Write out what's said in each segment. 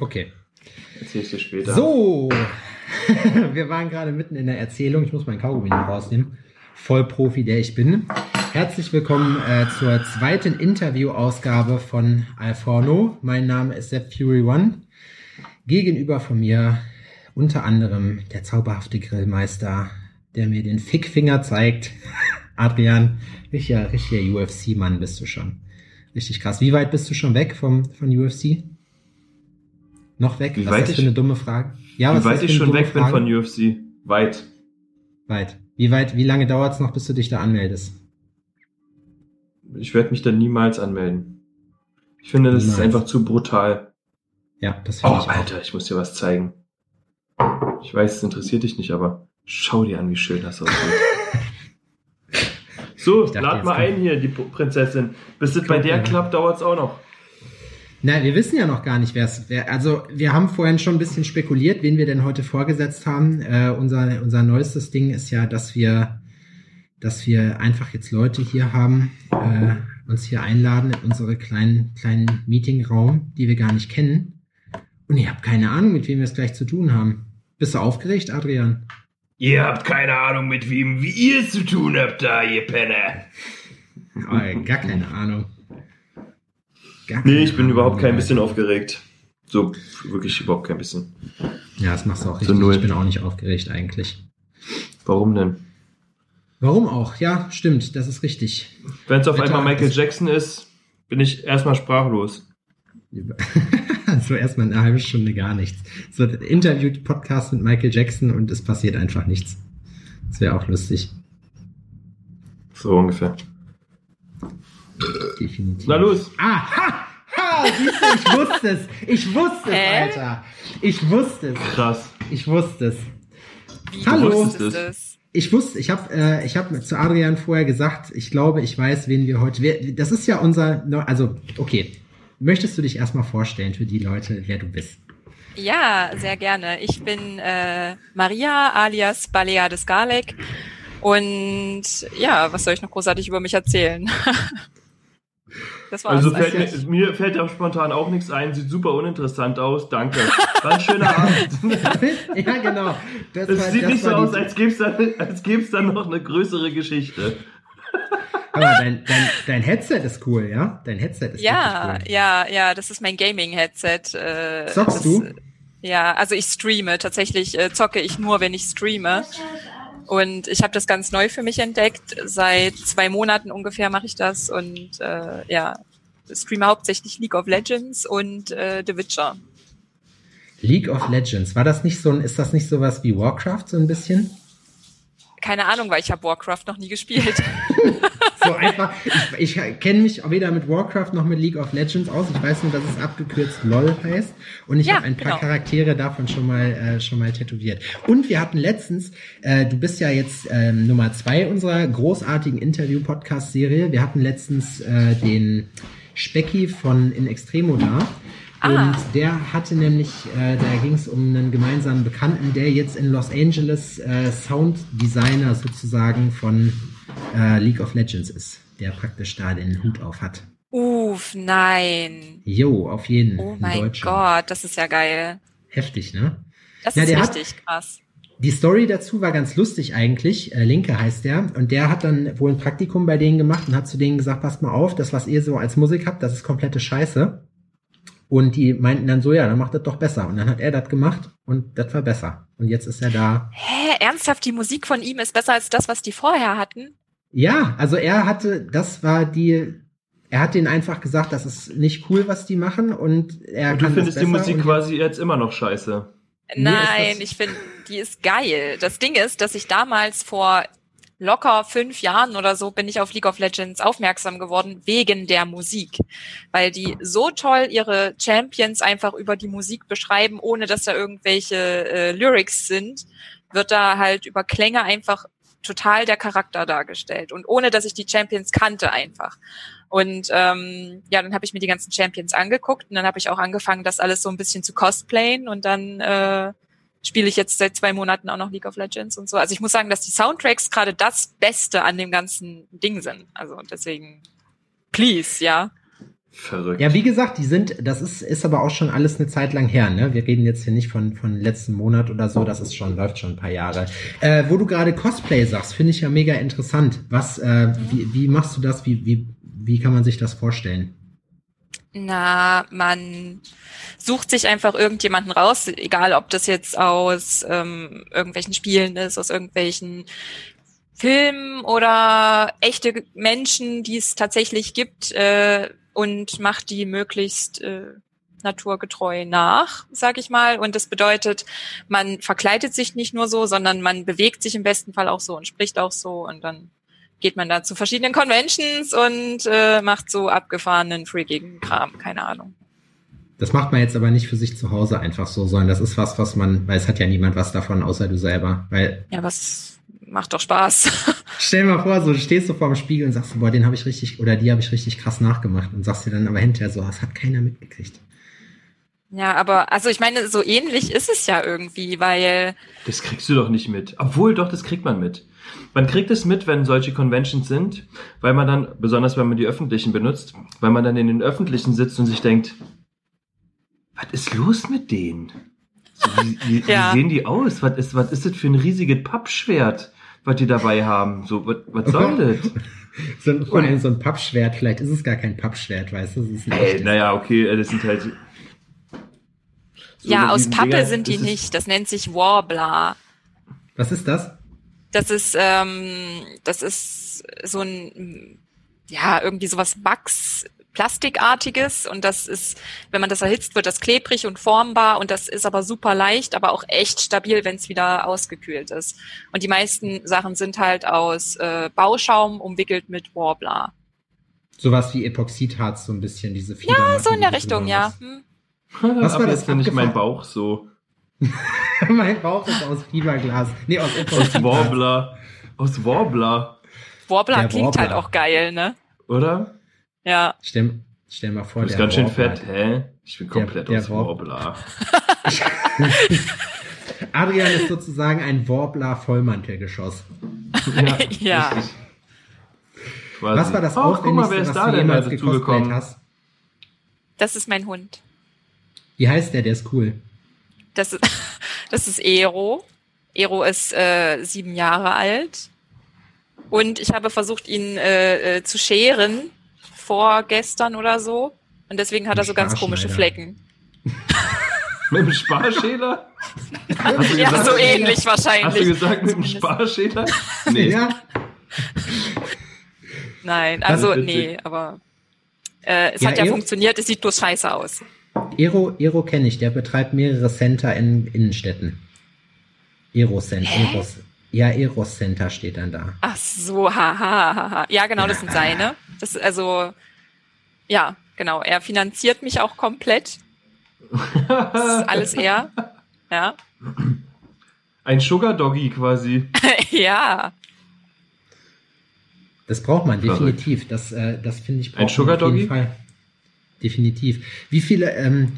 Okay. Erzähl ich dir später. So, wir waren gerade mitten in der Erzählung. Ich muss meinen Kaugummi noch rausnehmen. Vollprofi, der ich bin. Herzlich willkommen äh, zur zweiten Interview-Ausgabe von Alforno. Mein Name ist Sepp Fury One. Gegenüber von mir unter anderem der zauberhafte Grillmeister, der mir den Fickfinger zeigt. Adrian, richtiger, richtiger UFC-Mann bist du schon. Richtig krass. Wie weit bist du schon weg vom, von UFC? Noch weg? Wie was weit ist das für ich- eine dumme Frage? Ja, Wie ist weit ich schon weg bin Frage? von UFC? Weit. Weit. Wie weit, wie lange dauert es noch, bis du dich da anmeldest? Ich werde mich da niemals anmelden. Ich finde, das ist Niemals. einfach zu brutal. Ja, das Oh, finde ich auch. Alter, ich muss dir was zeigen. Ich weiß, es interessiert dich nicht, aber schau dir an, wie schön das aussieht. so, lad mal ein hier, die Prinzessin. Bis es bei der klappt, dauert's auch noch. Na, wir wissen ja noch gar nicht, wer es wer. Also, wir haben vorhin schon ein bisschen spekuliert, wen wir denn heute vorgesetzt haben. Äh, unser, unser neuestes Ding ist ja, dass wir, dass wir einfach jetzt Leute hier haben, äh, uns hier einladen in unsere kleinen, kleinen Meetingraum, die wir gar nicht kennen. Und ich habe keine Ahnung, mit wem wir es gleich zu tun haben. Bist du aufgeregt, Adrian? Ihr habt keine Ahnung, mit wem, wie ihr es zu tun habt da, ihr Penner. Oh, gar keine Ahnung. Gar Nee, ich bin überhaupt kein bisschen aufgeregt. So, wirklich überhaupt kein bisschen. Ja, das machst du auch So richtig. null. ich bin auch nicht aufgeregt eigentlich. Warum denn? Warum auch? Ja, stimmt, das ist richtig. Wenn es auf Wetter einmal Michael ist- Jackson ist, bin ich erstmal sprachlos. so erstmal eine halbe Stunde gar nichts. So ein Interview-Podcast mit Michael Jackson und es passiert einfach nichts. Das wäre auch lustig. So ungefähr. Definitiv. Na los. Ah, ha, siehst du, ich wusste es. Ich wusste es? Alter. Ich wusste es. Krass. Ich wusste es. Wie Hallo. Ich wusste, ich habe äh, ich hab zu Adrian vorher gesagt, ich glaube, ich weiß, wen wir heute. Wer, das ist ja unser. Neu- Also, okay. Möchtest du dich erstmal vorstellen für die Leute, wer du bist? Ja, sehr gerne. Ich bin äh, Maria alias Balea des Garlek. Und ja, was soll ich noch großartig über mich erzählen? das war's. Also fällt mir, mir fällt da spontan auch nichts ein, sieht super uninteressant aus, danke. War ein schöner Abend. ja, genau. Das Es war- sieht das nicht so aus, als gäbe es dann, als gäb's dann noch eine größere Geschichte. Aber dein, dein, dein Headset ist cool, ja? Dein Headset ist ja, cool. ja, ja, das ist mein Gaming-Headset. Äh, Zockst das, du? Ja, also ich streame. Tatsächlich äh, zocke ich nur, wenn ich streame. Und ich habe das ganz neu für mich entdeckt. Seit zwei Monaten ungefähr mache ich das und äh, ja, streame hauptsächlich League of Legends und äh, The Witcher. League of Legends. War das nicht so ein, ist das nicht sowas wie Warcraft so ein bisschen? Keine Ahnung, weil ich habe Warcraft noch nie gespielt. So einfach, ich, ich kenne mich weder mit Warcraft noch mit League of Legends aus. Ich weiß nur, dass es abgekürzt LOL heißt. Und ich Ja, habe ein paar genau. Charaktere davon schon mal äh, schon mal tätowiert. Und wir hatten letztens, äh, du bist ja jetzt ähm, Nummer zwei unserer großartigen Interview-Podcast-Serie. Wir hatten letztens äh, den Specki von In Extremo da. Und Ah. der hatte nämlich, äh, da ging es um einen gemeinsamen Bekannten, der jetzt in Los Angeles äh, Sounddesigner sozusagen von äh, League of Legends ist, der praktisch da den Hut auf hat. Uff, nein. Jo, auf jeden. Oh ein mein. Gott, das ist ja geil. Heftig, ne? Das Ja, ist der hat- richtig krass. Die Story dazu war ganz lustig eigentlich. Äh, Linke heißt der. Und der hat dann wohl ein Praktikum bei denen gemacht und hat zu denen gesagt, passt mal auf, das, was ihr so als Musik habt, das ist komplette Scheiße. Und die meinten dann so, ja, dann macht das doch besser. Und dann hat er das gemacht und das war besser. Und jetzt ist er da. Hä, ernsthaft, die Musik von ihm ist besser als das, was die vorher hatten? Ja, also er hatte, das war die, er hat denen einfach gesagt, das ist nicht cool, was die machen und er Und du kann findest das die Musik quasi jetzt immer noch scheiße. Nein, ich finde, die ist geil. Das Ding ist, dass ich damals vor locker fünf Jahren oder so bin ich auf League of Legends aufmerksam geworden wegen der Musik, weil die so toll ihre Champions einfach über die Musik beschreiben, ohne dass da irgendwelche äh, Lyrics sind, wird da halt über Klänge einfach total der Charakter dargestellt und ohne dass ich die Champions kannte einfach. Und ähm, ja, dann habe ich mir die ganzen Champions angeguckt und dann habe ich auch angefangen, das alles so ein bisschen zu cosplayen und dann äh, spiele ich jetzt seit zwei Monaten auch noch League of Legends und so. Also ich muss sagen, dass die Soundtracks gerade das Beste an dem ganzen Ding sind. Also deswegen, please, ja. Verrückt. Ja, wie gesagt, die sind, das ist, ist aber auch schon alles eine Zeit lang her, ne? Wir reden jetzt hier nicht von, von letzten Monat oder so, das ist schon, läuft schon ein paar Jahre. Äh, wo du gerade Cosplay sagst, finde ich ja mega interessant. Was, äh, wie, wie machst du das? Wie, wie, wie kann man sich das vorstellen? Na, man sucht sich einfach irgendjemanden raus, egal ob das jetzt aus ähm, irgendwelchen Spielen ist, aus irgendwelchen Filmen oder echte Menschen, die es tatsächlich gibt, äh, und macht die möglichst äh, naturgetreu nach, sag ich mal. Und das bedeutet, man verkleidet sich nicht nur so, sondern man bewegt sich im besten Fall auch so und spricht auch so und dann geht man da zu verschiedenen Conventions und äh, macht so abgefahrenen, freakigen Kram, keine Ahnung. Das macht man jetzt aber nicht für sich zu Hause einfach so, sondern das ist was, was man, weil es hat ja niemand was davon, außer du selber. Weil ja, was macht doch Spaß. Stell dir mal vor, so du stehst du vor dem Spiegel und sagst, boah, den habe ich richtig oder die habe ich richtig krass nachgemacht und sagst dir dann aber hinterher so, das hat keiner mitgekriegt. Ja, aber also ich meine, so ähnlich ist es ja irgendwie, weil das kriegst du doch nicht mit. Obwohl, doch, das kriegt man mit. Man kriegt es mit, wenn solche Conventions sind, weil man dann, besonders wenn man die öffentlichen benutzt, weil man dann in den öffentlichen sitzt und sich denkt, was ist los mit denen? So, wie, wie, ja. wie sehen die aus? Was ist, was ist das für ein riesiges Pappschwert, was die dabei haben? So, was, was soll das? so, ein, vor allem so ein Pappschwert, vielleicht ist es gar kein Pappschwert, weißt du? Ey, naja, okay, das sind halt. So ja, aus Pappe Dinger, sind die nicht. Das nennt sich Warbler. Was ist das? Das ist, ähm, das ist so ein, ja, irgendwie sowas Bugs Plastikartiges und das ist, wenn man das erhitzt, wird das klebrig und formbar und das ist aber super leicht, aber auch echt stabil, wenn es wieder ausgekühlt ist. Und die meisten Sachen sind halt aus äh, Bauschaum umwickelt mit Warbler. Sowas wie Epoxidharz, so ein bisschen, diese Fieder. Ja, so in der Richtung, ja. Hm. Was war das denn nicht mein Bauch so? mein Bauch ist aus Fiberglas. Nee, aus Aus Warbler. Aus Warbler. Warbler der klingt Warbler. halt auch geil, ne? Oder? Ja. Stell, stell mal vor, du bist ganz schön fett, hä? Ich bin komplett der, der aus Warbler. Adrian ist sozusagen ein Warbler-Vollmantelgeschoss. Ja. ja. Was war das oh, Aufwendigste, mal, was du jemals gekosplayt hast? Das ist mein Hund. Wie heißt der? Der ist cool. Das ist, das ist Ero. Ero ist äh, sieben Jahre alt. Und ich habe versucht, ihn äh, äh, zu scheren vorgestern oder so. Und deswegen hat er so ganz komische Flecken. mit dem Sparschäler? ja, gesagt, so ähnlich wahrscheinlich. Hast du gesagt mit dem Sparschäler? Nee. Ja. Nein, also nee, aber äh, es ja, hat ja funktioniert, es sieht bloß scheiße aus. Ero, Ero kenne ich, der betreibt mehrere Center in Innenstädten. Ero Center. Eros, ja, Eros Center steht dann da. Ach so, haha. Ha, ha, ha. Ja, genau, das sind seine. Das ist also, ja, genau. Er finanziert mich auch komplett. Das ist alles er. Ja. Ein Sugar Doggy quasi. ja. Das braucht man definitiv. Das, äh, das finde ich. Ein Sugar Doggy. Definitiv. Wie viele? Ähm,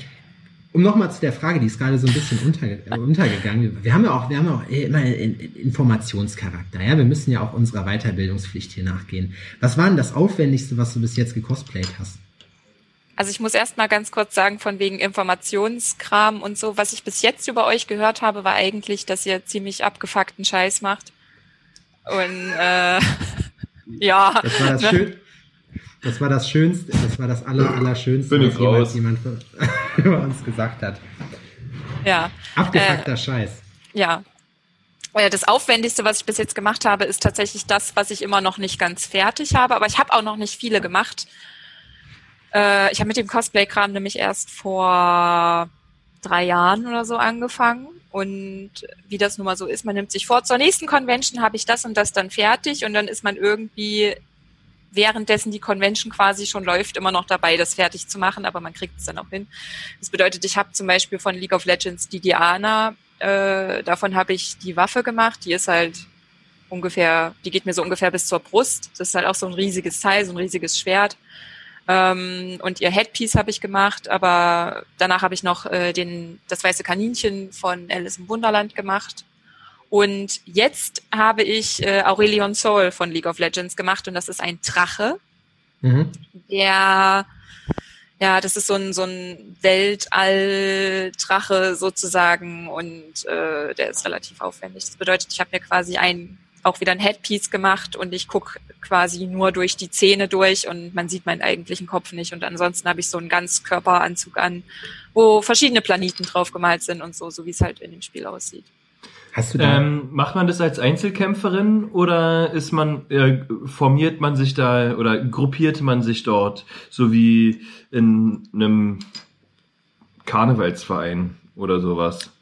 um nochmal zu der Frage, die ist gerade so ein bisschen unterge äh, untergegangen. Wir haben ja auch, wir haben ja auch immer Informationscharakter. Ja, wir müssen ja auch unserer Weiterbildungspflicht hier nachgehen. Was war denn das Aufwendigste, was du bis jetzt gecosplayt hast? Also ich muss erst mal ganz kurz sagen, von wegen Informationskram und so, was ich bis jetzt über euch gehört habe, war eigentlich, dass ihr ziemlich abgefuckten Scheiß macht. Und äh, ja. Das war das, ne? schön, das war das Schönste, das war das aller, Allerschönste, was jemals jemand über uns gesagt hat. Ja. Abgefuckter äh, Scheiß. Ja. Äh, das Aufwendigste, was ich bis jetzt gemacht habe, ist tatsächlich das, was ich immer noch nicht ganz fertig habe. Aber ich habe auch noch nicht viele gemacht. Äh, ich habe mit dem Cosplay-Kram nämlich erst vor drei Jahren oder so angefangen. Und wie das nun mal so ist, man nimmt sich vor, zur nächsten Convention habe ich das und das dann fertig und dann ist man irgendwie währenddessen die Convention quasi schon läuft, immer noch dabei, das fertig zu machen, aber man kriegt es dann auch hin. Das bedeutet, ich habe zum Beispiel von League of Legends die Diana, äh, davon habe ich die Waffe gemacht, die ist halt ungefähr, die geht mir so ungefähr bis zur Brust. Das ist halt auch so ein riesiges Teil, so ein riesiges Schwert. Ähm, und ihr Headpiece habe ich gemacht, aber danach habe ich noch äh, den, das weiße Kaninchen von Alice im Wunderland gemacht. Und jetzt habe ich äh, Aurelion Soul von League of Legends gemacht und das ist ein Drache. Mhm. Der, ja, das ist so ein, so ein Weltall-Drache sozusagen und äh, der ist relativ aufwendig. Das bedeutet, ich habe mir quasi ein auch wieder ein Headpiece gemacht und ich guck quasi nur durch die Zähne durch und man sieht meinen eigentlichen Kopf nicht. Und ansonsten habe ich so einen Ganzkörperanzug an, wo verschiedene Planeten drauf gemalt sind und so, so wie es halt in dem Spiel aussieht. Hast du da ähm, macht man das als Einzelkämpferin oder ist man äh, formiert man sich da oder gruppiert man sich dort so wie in einem Karnevalsverein oder sowas?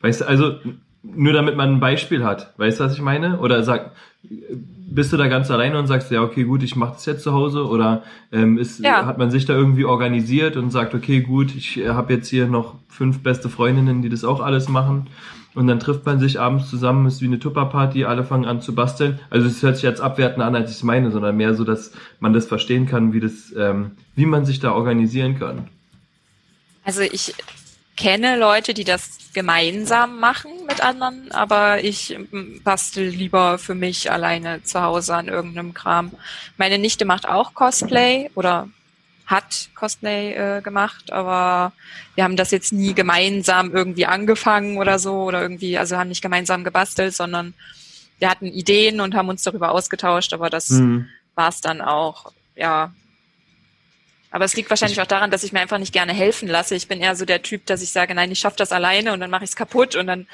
Weißt du, also nur damit man ein Beispiel hat. Weißt du, was ich meine? Oder sag, bist du da ganz alleine und sagst, ja, okay, gut, ich mache das jetzt zu Hause? Oder ähm, ist, ja. hat man sich da irgendwie organisiert und sagt, okay, gut, ich äh, habe jetzt hier noch fünf beste Freundinnen, die das auch alles machen? Und dann trifft man sich abends zusammen, ist wie eine Tupperparty, alle fangen an zu basteln. Also es hört sich jetzt abwertend an, als ich es meine, sondern mehr so, dass man das verstehen kann, wie das, ähm, wie man sich da organisieren kann. Also ich kenne Leute, die das gemeinsam machen mit anderen, aber ich ähm, bastel lieber für mich alleine zu Hause an irgendeinem Kram. Meine Nichte macht auch Cosplay oder hat Cosplay äh, gemacht, aber wir haben das jetzt nie gemeinsam irgendwie angefangen oder so oder irgendwie, also haben nicht gemeinsam gebastelt, sondern wir hatten Ideen und haben uns darüber ausgetauscht, aber das mhm. war es dann auch. Ja, aber es liegt wahrscheinlich auch daran, dass ich mir einfach nicht gerne helfen lasse. Ich bin eher so der Typ, dass ich sage, nein, ich schaffe das alleine und dann mache ich es kaputt und dann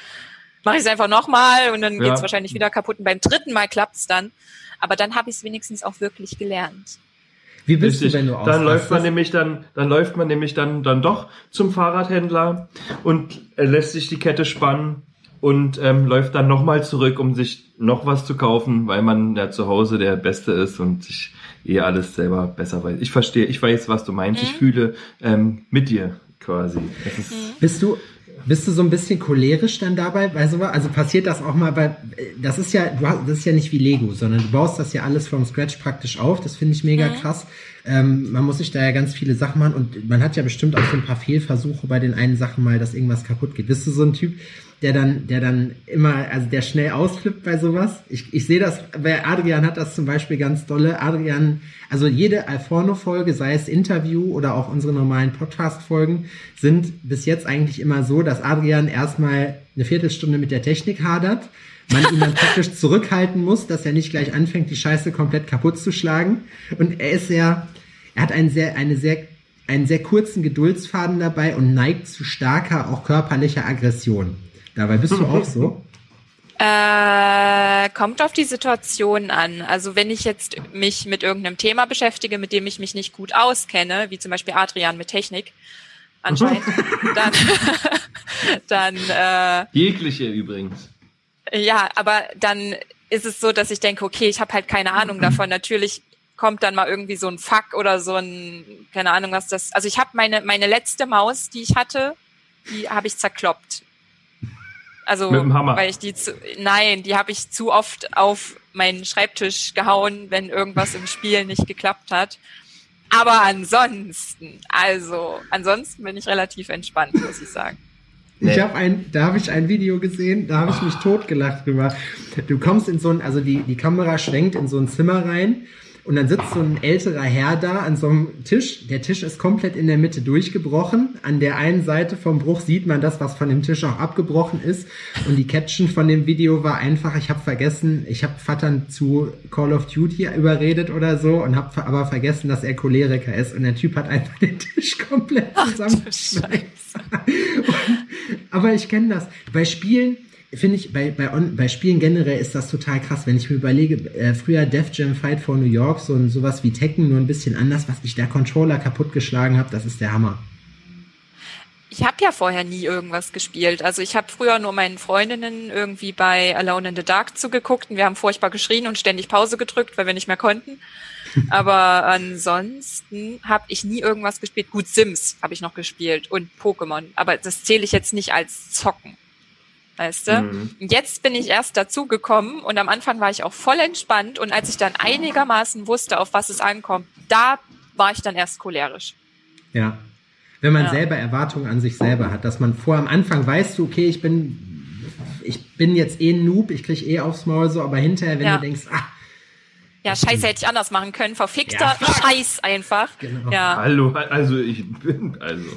mache ich es einfach nochmal und dann ja. geht es wahrscheinlich wieder kaputt und beim dritten Mal klappt es dann. Aber dann habe ich es wenigstens auch wirklich gelernt. Wie bist Richtig. du, wenn du Dann läuft man nämlich dann, dann läuft man nämlich dann, dann doch zum Fahrradhändler und lässt sich die Kette spannen und ähm, läuft dann nochmal zurück, um sich noch was zu kaufen, weil man ja zu Hause der Beste ist und sich eh alles selber besser weiß. Ich verstehe, ich weiß, was du meinst. Mhm. Ich fühle ähm, mit dir quasi. Mhm. Bist du bist du so ein bisschen cholerisch dann dabei bei sowas? Also passiert das auch mal bei, das ist ja, du hast, das ist ja nicht wie Lego, sondern du baust das ja alles vom Scratch praktisch auf. Das finde ich mega mhm. krass. Ähm, man muss sich da ja ganz viele Sachen machen und man hat ja bestimmt auch so ein paar Fehlversuche bei den einen Sachen mal, dass irgendwas kaputt geht. Bist du so ein Typ, der dann, der dann immer, also der schnell ausflippt bei sowas. Ich, ich sehe das, bei Adrian hat das zum Beispiel ganz dolle. Adrian, also jede Alforno-Folge, sei es Interview oder auch unsere normalen Podcast-Folgen, sind bis jetzt eigentlich immer so, dass Adrian erstmal eine Viertelstunde mit der Technik hadert, man ihn dann praktisch zurückhalten muss, dass er nicht gleich anfängt, die Scheiße komplett kaputt zu schlagen. Und er ist sehr, er hat einen sehr, eine sehr einen sehr kurzen Geduldsfaden dabei und neigt zu starker, auch körperlicher Aggression. Dabei bist du auch so? Äh, kommt auf die Situation an. Also wenn ich jetzt mich mit irgendeinem Thema beschäftige, mit dem ich mich nicht gut auskenne, wie zum Beispiel Adrian mit Technik, anscheinend, dann, dann äh, jegliche übrigens. Ja, aber dann ist es so, dass ich denke, okay, ich habe halt keine Ahnung davon. Natürlich kommt dann mal irgendwie so ein Fuck oder so ein, keine Ahnung, was das. Also ich habe meine meine letzte Maus, die ich hatte, die habe ich zerkloppt also, Mit dem Hammer. weil ich die zu, nein, die habe ich zu oft auf meinen Schreibtisch gehauen, wenn irgendwas im Spiel nicht geklappt hat. Aber ansonsten, also, ansonsten bin ich relativ entspannt, muss ich sagen. Ich habe ein, da habe ich ein Video gesehen, da habe ich mich totgelacht drüber. Du kommst in so ein, also die, die Kamera schwenkt in so ein Zimmer rein und dann sitzt so ein älterer Herr da an so einem Tisch. Der Tisch ist komplett in der Mitte durchgebrochen. An der einen Seite vom Bruch sieht man das, was von dem Tisch auch abgebrochen ist. Und die Caption von dem Video war einfach, ich habe vergessen, ich habe Vattern zu Call of Duty überredet oder so und habe aber vergessen, dass er Choleriker ist. Und der Typ hat einfach den Tisch komplett zusammengeschneit. aber ich kenne das. Bei Spielen finde ich, bei, bei, bei Spielen generell ist das total krass. Wenn ich mir überlege, äh, früher Def Jam Fight for New York, so sowas wie Tekken, nur ein bisschen anders, was ich der Controller kaputtgeschlagen habe, das ist der Hammer. Ich habe ja vorher nie irgendwas gespielt. Also ich habe früher nur meinen Freundinnen irgendwie bei Alone in the Dark zugeguckt und wir haben furchtbar geschrien und ständig Pause gedrückt, weil wir nicht mehr konnten. Aber ansonsten habe ich nie irgendwas gespielt. Gut, Sims habe ich noch gespielt und Pokémon. Aber das zähle ich jetzt nicht als Zocken weißt du? Mhm. Jetzt bin ich erst dazu gekommen und am Anfang war ich auch voll entspannt und als ich dann einigermaßen wusste, auf was es ankommt, da war ich dann erst cholerisch. Ja. Wenn man ja. selber Erwartungen an sich selber hat, dass man vor am Anfang weißt du, okay, ich bin, ich bin jetzt eh ein Noob, ich krieg eh aufs Maul so, aber hinterher, wenn ja. du denkst, ah, Ja, Scheiße hätte ich anders machen können. Verfickter Ja. Scheiß einfach. Genau. Ja. Hallo, also ich bin, also,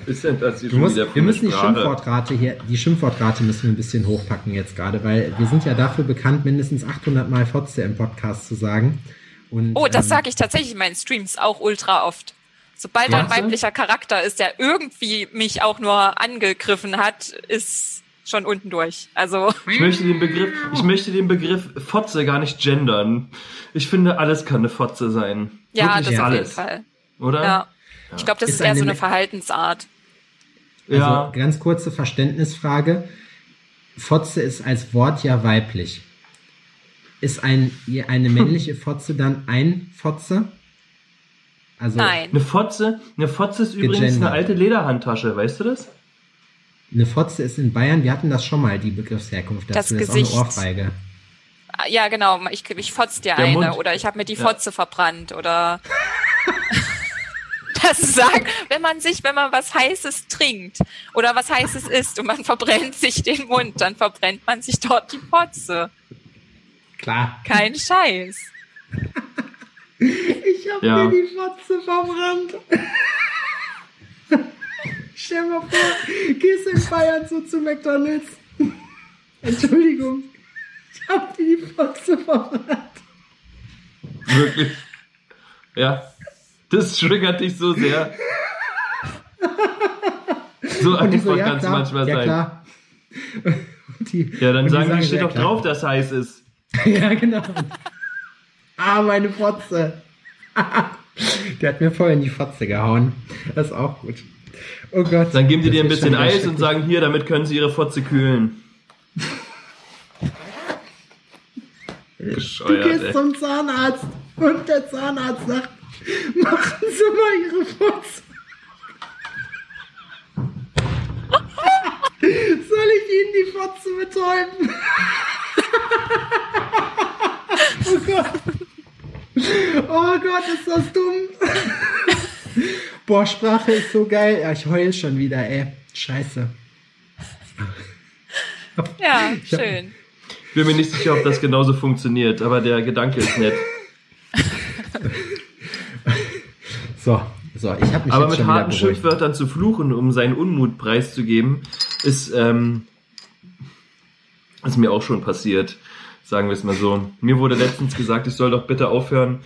was ist denn das hier Du musst, wir müssen die? Schimpfwortrate hier, die Schimpfwortrate müssen wir ein bisschen hochpacken jetzt gerade, weil wir sind ja dafür bekannt, mindestens 800 Mal Fotze im Podcast zu sagen. Und, Oh, das ähm, sage ich tatsächlich in meinen Streams auch ultra oft. Sobald da ein Ja? weiblicher Charakter ist, der irgendwie mich auch nur angegriffen hat, ist schon unten durch. Also, Ich möchte den Begriff, ich möchte den Begriff Fotze gar nicht gendern. Ich finde, alles kann eine Fotze sein. ja, Wirklich das auf jeden alles, Fall. oder? Ja. Ich glaube, das Ist ist, eher eine so eine Verhaltensart. Also, Ja. ganz kurze Verständnisfrage. Fotze ist als Wort ja weiblich. Ist ein, eine männliche Fotze dann ein Fotze? Also Nein. Eine Fotze, eine Fotze ist übrigens Gegendert. eine alte Lederhandtasche, weißt du das? eine Fotze ist in Bayern, wir hatten das schon mal, die Begriffsherkunft Das dazu. Das, ist Gesicht. auch eine Ohrfeige. Ah, Ja, genau. Ich, ich fotz dir Der eine Mund. oder ich habe mir die Ja. Fotze verbrannt oder das sagt, wenn man sich, wenn man was Heißes trinkt oder was Heißes isst und man verbrennt sich den Mund, dann verbrennt man sich dort die Fotze. Klar. Kein Scheiß. Ich habe Ja. mir die Fotze verbrannt. Stell mal vor, gehst in Bayern so zu McDonalds. Entschuldigung, ich habe dir die Fotze verbrannt. Wirklich. Ja. Das triggert dich so sehr. So einfach so, ja kann es manchmal ja sein. klar. Die, Ja, dann sagen die, so, steht doch klar. drauf, dass heiß ist. Ja, genau. Ah, meine Fotze. Der hat mir voll in die Fotze gehauen. Das ist auch gut. Oh Gott. Dann geben die dir ein bisschen Eis und sagen, hier, damit können sie ihre Fotze kühlen. Du Bescheuert, gehst ey. zum Zahnarzt und der Zahnarzt sagt, machen Sie mal Ihre Fotze. Soll ich Ihnen die Fotze betäuben? oh Gott. Oh Gott, ist das dumm. Boah, Sprache ist so geil. Ja, ich heul schon wieder, ey. Scheiße. Ja, Ich hab- schön. Ich bin mir nicht sicher, ob das genauso funktioniert, aber der Gedanke ist nett. So, so, ich habe mich Aber jetzt mit harten. Schimpfwörtern zu fluchen, um seinen Unmut preiszugeben, ist, ähm, ist mir auch schon passiert. Sagen wir es mal so. Mir wurde letztens gesagt, ich soll doch bitte aufhören,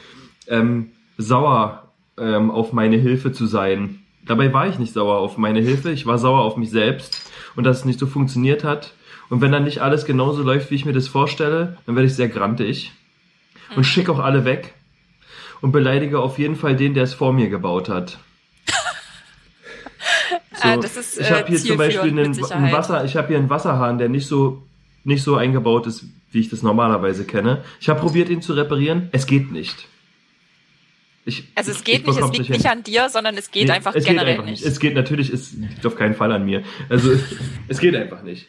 ähm, sauer ähm, auf meine Hilfe zu sein. Dabei war ich nicht sauer auf meine Hilfe, ich war sauer auf mich selbst und dass es nicht so funktioniert hat. Und wenn dann nicht alles genauso läuft, wie ich mir das vorstelle, dann werde ich sehr grantig und schicke auch alle weg und beleidige auf jeden Fall den, der es vor mir gebaut hat. Ah, das ist, ich äh, habe hier zum Beispiel einen, einen. Wasser, ich habe hier einen Wasserhahn, der nicht so nicht so eingebaut ist, wie ich das normalerweise kenne. Ich habe probiert, ihn zu reparieren. Es geht nicht. Ich, Also es ich geht nicht, es liegt hin. nicht an dir, sondern es geht Nee, einfach es generell geht einfach nicht. nicht. Es geht natürlich, es liegt auf keinen Fall an mir. Also es geht einfach nicht.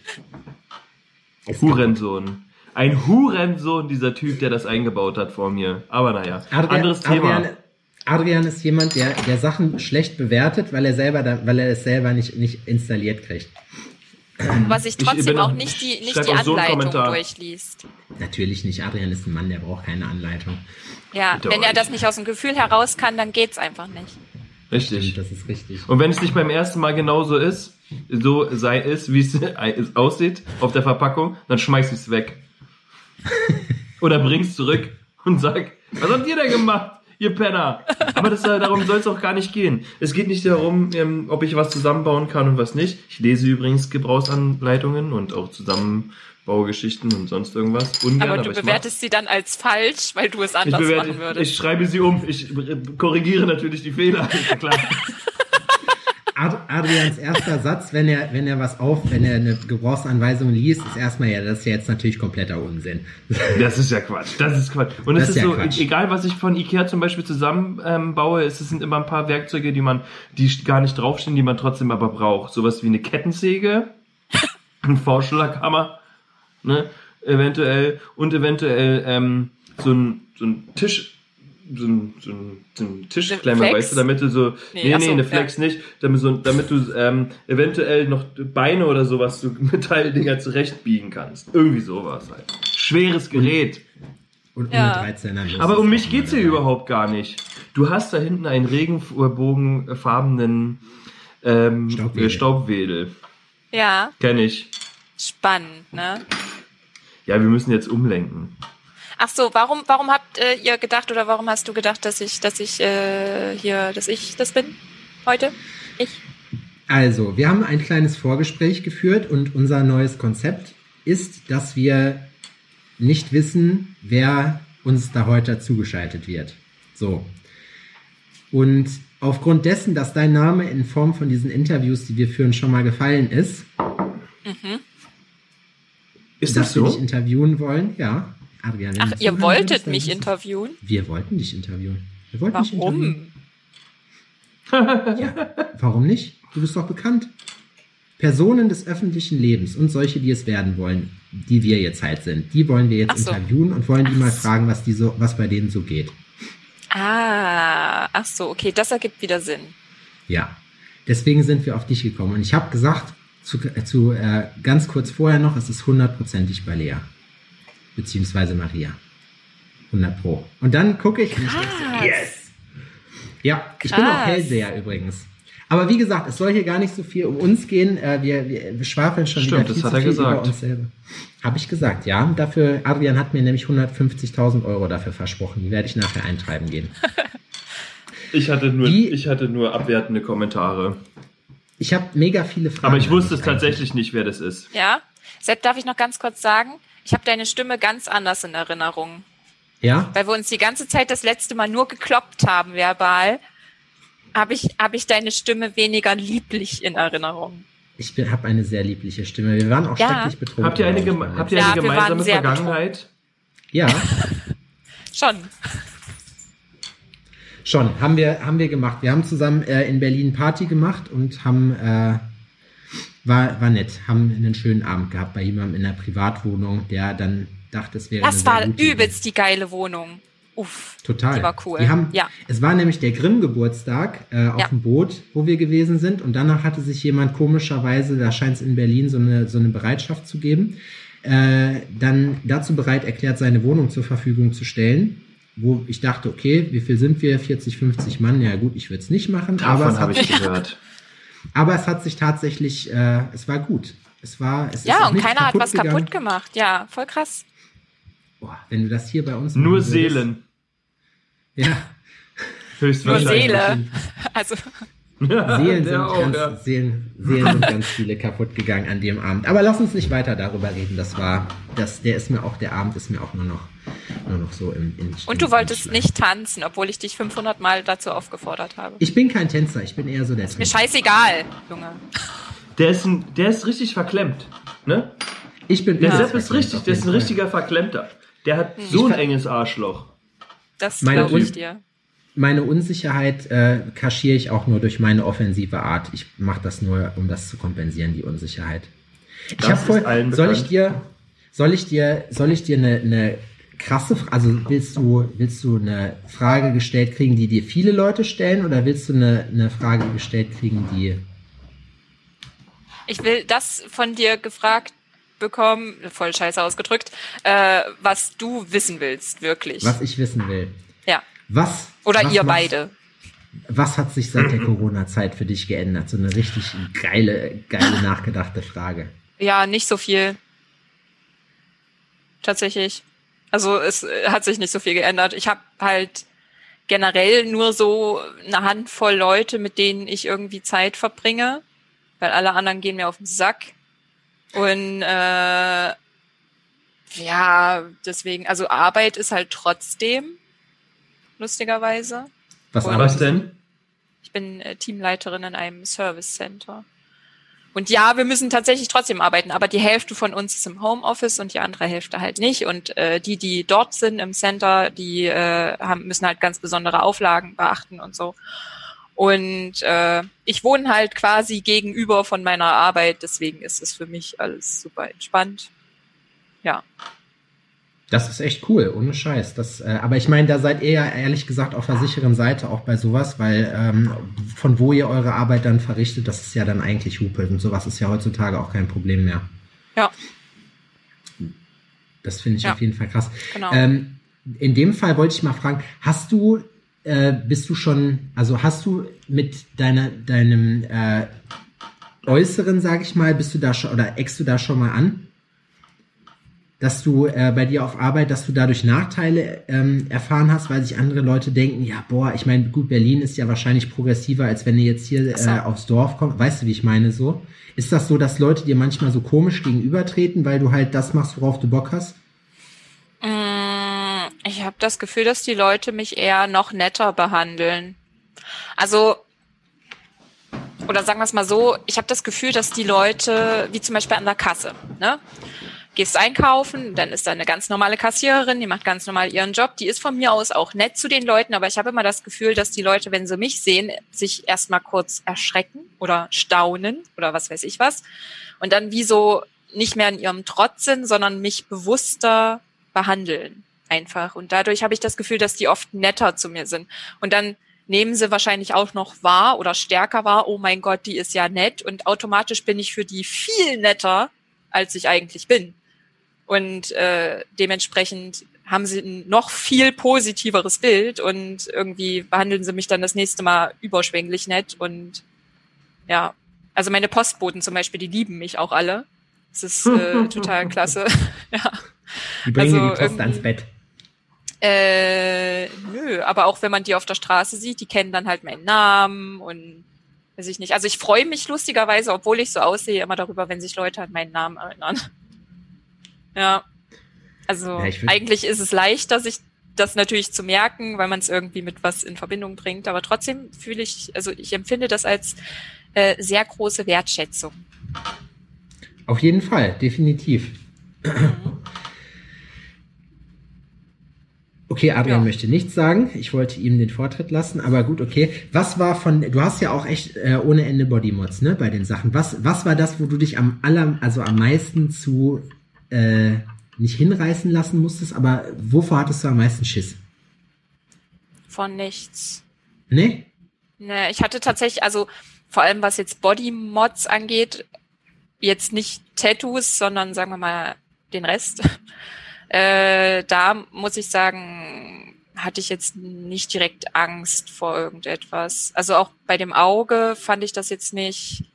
Hurensohn. Ein Hurensohn, dieser Typ, der das eingebaut hat vor mir. Aber naja, Adrian, anderes Thema. Adrian, Adrian ist jemand, der, der Sachen schlecht bewertet, weil er selber, da, weil er es selber nicht, nicht installiert kriegt. Was sich Ich trotzdem bin auch nicht die, nicht die so Anleitung Kommentar. durchliest. Natürlich nicht. Adrian ist ein Mann, der braucht keine Anleitung. Ja, Doch, wenn er ich- das nicht aus dem Gefühl heraus kann, dann geht's einfach nicht. Richtig. Das ist richtig. Und wenn es nicht beim ersten Mal genauso ist, so sei es, wie es aussieht auf der Verpackung, dann schmeiß es weg. Oder bring's zurück und sag, was habt ihr denn gemacht, ihr Penner? Aber das, äh, darum soll es auch gar nicht gehen. Es geht nicht darum, ähm, ob ich was zusammenbauen kann und was nicht. Ich lese übrigens Gebrauchsanleitungen und auch Zusammenbaugeschichten und sonst irgendwas. Ungern, Aber aber, du mach's. bewertest sie dann als falsch, weil du es anders bewerte, machen würdest. ich schreibe sie um. Ich korrigiere natürlich die Fehler. Klar. Ad, Adrians erster Satz, wenn er, wenn er was auf, wenn er eine Gebrauchsanweisung liest, ist erstmal ja, das ist ja jetzt natürlich kompletter Unsinn. Das ist ja Quatsch. Das ist Quatsch. Und es ist ist ja so, Quatsch. egal was ich von Ikea zum Beispiel zusammenbaue, ähm, es sind immer ein paar Werkzeuge, die man, die gar nicht draufstehen, die man trotzdem aber braucht. Sowas wie eine Kettensäge, ein Vorschlaghammer, ne, eventuell, und eventuell ähm, so ein, so ein Tisch, so ein, so ein, so ein Tischklemmer, Flex? weißt du, damit du so, Nee, nee, nee, so, eine ja. Flex nicht, damit, so, damit du ähm, eventuell noch Beine oder sowas, so Metalldinger zurechtbiegen kannst. Irgendwie sowas halt. Schweres Gerät. Und Ja. ohne 13er los. Aber ist um mich geht's hier überhaupt gar nicht. Du hast da hinten einen regenbogenfarbenen ähm, Staubwedel. Staubwedel. Ja, Kenn ich. spannend, ne? Ja, wir müssen jetzt umlenken. Ach so, warum, warum habt äh, ihr gedacht oder warum hast du gedacht, dass ich, dass ich äh, hier, dass ich das bin heute? Ich? Also, wir haben ein kleines Vorgespräch geführt und unser neues Konzept ist, dass wir nicht wissen, wer uns da heute zugeschaltet wird. So. Und aufgrund dessen, dass dein Name in Form von diesen Interviews, die wir führen, schon mal gefallen ist, Mhm. Ist dass das wir dich so? interviewen wollen, ja. Adrian, Ach, ihr wolltet mich interviewen? Wir wollten dich interviewen. Wir wollten dich interviewen. Warum? Ja, warum nicht? Du bist doch bekannt. Personen des öffentlichen Lebens und solche, die es werden wollen, die wir jetzt halt sind, die wollen wir jetzt so. interviewen und wollen die Ach mal so. fragen, was die so, was bei denen so geht. Ah, ach so, okay, das ergibt wieder Sinn. Ja. Deswegen sind wir auf dich gekommen. Und ich habe gesagt, zu, äh, zu äh, ganz kurz vorher noch, es ist hundertprozentig bei Lea. Beziehungsweise Maria. 100 Pro. Und dann gucke ich und ich Krass. yes! Ja, ich bin auch Krass. Hellseher übrigens. Aber wie gesagt, es soll hier gar nicht so viel um uns gehen. Äh, wir, wir, wir schwafeln schon Stimmt, wieder das viel hat zu er viel über gesagt. uns selber. Habe ich gesagt, ja. Dafür, Adrian hat mir nämlich 150.000 Euro dafür versprochen. Die werde ich nachher eintreiben gehen. Ich hatte nur, Wie- ich hatte nur abwertende Kommentare. Ich habe mega viele Fragen. Aber ich wusste es tatsächlich nicht, wer das ist. Ja? Sepp, darf ich noch ganz kurz sagen? Ich habe deine Stimme ganz anders in Erinnerung. Ja? Weil wir uns die ganze Zeit das letzte Mal nur gekloppt haben, verbal, habe ich, hab ich deine Stimme weniger lieblich in Erinnerung. Ich habe eine sehr liebliche Stimme. Wir waren auch Ja. schrecklich betrunken. Habt ihr eine, geme habt ihr Ja, eine gemeinsame Vergangenheit? Ja, Schon. schon. Haben wir, haben wir gemacht. Wir haben zusammen äh, in Berlin Party gemacht und haben, äh, war, war nett, haben einen schönen Abend gehabt bei jemandem in der Privatwohnung, der dann dachte, es wäre Das eine sehr war übelst die geile Wohnung. Uff. Total. Die war cool. Die haben, Ja. Es war nämlich der Grimm-Geburtstag äh, auf Ja. dem Boot, wo wir gewesen sind. Und danach hatte sich jemand komischerweise, da scheint es in Berlin so eine, so eine Bereitschaft zu geben, äh, dann dazu bereit erklärt, seine Wohnung zur Verfügung zu stellen. Wo ich dachte, okay, wie viel sind wir? 40, 50 Mann. Ja gut, ich würde es nicht machen. aber, Davon es habe ich gehört. aber es hat sich tatsächlich, äh, es war gut. Es war, es Ja, und keiner hat was gegangen. kaputt gemacht. Ja, voll krass. Boah, wenn du das hier bei uns Nur Seelen. Ja, Nur Höchstwahrscheinlich. Seele. Also, Seelen, sind auch, ganz, ja. Seelen, Seelen sind ganz viele kaputt gegangen an dem Abend. Aber lass uns nicht weiter darüber reden. Das war, das, der ist mir auch, der Abend ist mir auch nur noch, nur noch so im, in, und du im wolltest Schleim. nicht tanzen, obwohl ich dich 500 Mal dazu aufgefordert habe. Ich bin kein Tänzer, ich bin eher so der Mir Tänzer. scheißegal, Junge. Der ist, ein, der ist richtig verklemmt. Ne? Ich bin Der Sepp ist richtig, der ist ein richtiger Verklemmter. Der hat Hm. so ein enges Arschloch. Das glaube ich dir. Meine Unsicherheit äh, kaschiere ich auch nur durch meine offensive Art. Ich mache das nur, um das zu kompensieren, die Unsicherheit. Ich Das habe ist voll. allen Soll ich dir, soll ich dir, soll ich dir eine, eine krasse, also willst du, willst du eine Frage gestellt kriegen, die dir viele Leute stellen, oder willst du eine, eine Frage gestellt kriegen, die Ich will das von dir gefragt bekommen, voll scheiße ausgedrückt, äh, was du wissen willst, wirklich. was ich wissen will? Ja. Was Oder was ihr macht- beide. Was hat sich seit der Corona-Zeit für dich geändert? So eine richtig geile, geile nachgedachte Frage. Ja, nicht so viel. Tatsächlich. Also es äh, hat sich nicht so viel geändert. Ich habe halt generell nur so eine Handvoll Leute, mit denen ich irgendwie Zeit verbringe, weil alle anderen gehen mir auf den Sack. Und äh, ja, deswegen, also Arbeit ist halt trotzdem, lustigerweise. Was Und- arbeitest du? denn? Ich bin äh, Teamleiterin in einem Service Center. Und ja, wir müssen tatsächlich trotzdem arbeiten, aber die Hälfte von uns ist im Homeoffice und die andere Hälfte halt nicht. Und äh, die, die dort sind im Center, die äh, haben, müssen halt ganz besondere Auflagen beachten und so. Und äh, ich wohne halt quasi gegenüber von meiner Arbeit, deswegen ist es für mich alles super entspannt. Ja. Das ist echt cool, ohne Scheiß. Das, äh, aber ich meine, da seid ihr ja ehrlich gesagt auf der sicheren Seite auch bei sowas, weil ähm, von wo ihr eure Arbeit dann verrichtet, das ist ja dann eigentlich Hupe. Und sowas ist ja heutzutage auch kein Problem mehr. Ja, Das finde ich Ja. auf jeden Fall krass. genau. Ähm, in dem Fall wollte ich mal fragen, hast du, äh, bist du schon, also hast du mit deiner, deinem äh, Äußeren, sag ich mal, bist du da schon oder eckst du da schon mal an? Dass du äh, bei dir auf Arbeit, dass du dadurch Nachteile ähm, erfahren hast, weil sich andere Leute denken, ja, boah, ich meine, gut, Berlin ist ja wahrscheinlich progressiver, als wenn du jetzt hier äh, aufs Dorf kommst. Weißt du, wie ich meine so? Ist das so, dass Leute dir manchmal so komisch gegenübertreten, weil du halt das machst, worauf du Bock hast? Mm, Ich habe das Gefühl, dass die Leute mich eher noch netter behandeln. Also, oder sagen wir es mal so, ich habe das Gefühl, dass die Leute, wie zum Beispiel an der Kasse, ne? Gehst einkaufen, dann ist da eine ganz normale Kassiererin, die macht ganz normal ihren Job. Die ist von mir aus auch nett zu den Leuten, aber ich habe immer das Gefühl, dass die Leute, wenn sie mich sehen, sich erstmal kurz erschrecken oder staunen oder was weiß ich was. Und dann wie so nicht mehr in ihrem Trotz sind, sondern mich bewusster behandeln einfach. Und dadurch habe ich das Gefühl, dass die oft netter zu mir sind. Und dann nehmen sie wahrscheinlich auch noch wahr oder stärker wahr, oh mein Gott, die ist ja nett. Und automatisch bin ich für die viel netter, als ich eigentlich bin. Und äh, dementsprechend haben sie ein noch viel positiveres Bild und irgendwie behandeln sie mich dann das nächste Mal überschwänglich nett. Und ja, also meine Postboten zum Beispiel, die lieben mich auch alle. Das ist äh, total klasse. ja. Die bringen Also die Post irgendwie- ans Bett. Äh, nö, aber auch wenn man die auf der Straße sieht, die kennen dann halt meinen Namen und weiß ich nicht. Also ich freue mich lustigerweise, obwohl ich so aussehe, immer darüber, wenn sich Leute an meinen Namen erinnern. Ja. Also Ja, eigentlich ist es leichter, sich das natürlich zu merken, weil man es irgendwie mit was in Verbindung bringt. Aber trotzdem fühle ich, also ich empfinde das als äh, sehr große Wertschätzung. Auf jeden Fall, definitiv. Okay, Adrian Ja. möchte nichts sagen. Ich wollte ihm den Vortritt lassen, aber gut, okay. Was war von, du hast ja auch echt äh, ohne Ende Bodymods, ne, bei den Sachen. Was, was war das, wo du dich am aller, also am meisten zu, äh, nicht hinreißen lassen musstest, aber wovor hattest du am meisten Schiss? Von nichts. Ne? Ne, ich hatte tatsächlich, also vor allem was jetzt Body-Mods angeht, jetzt nicht Tattoos, sondern sagen wir mal den Rest. Äh, da muss ich sagen, hatte ich jetzt nicht direkt Angst vor irgendetwas. Also auch bei dem Auge fand ich das jetzt nicht.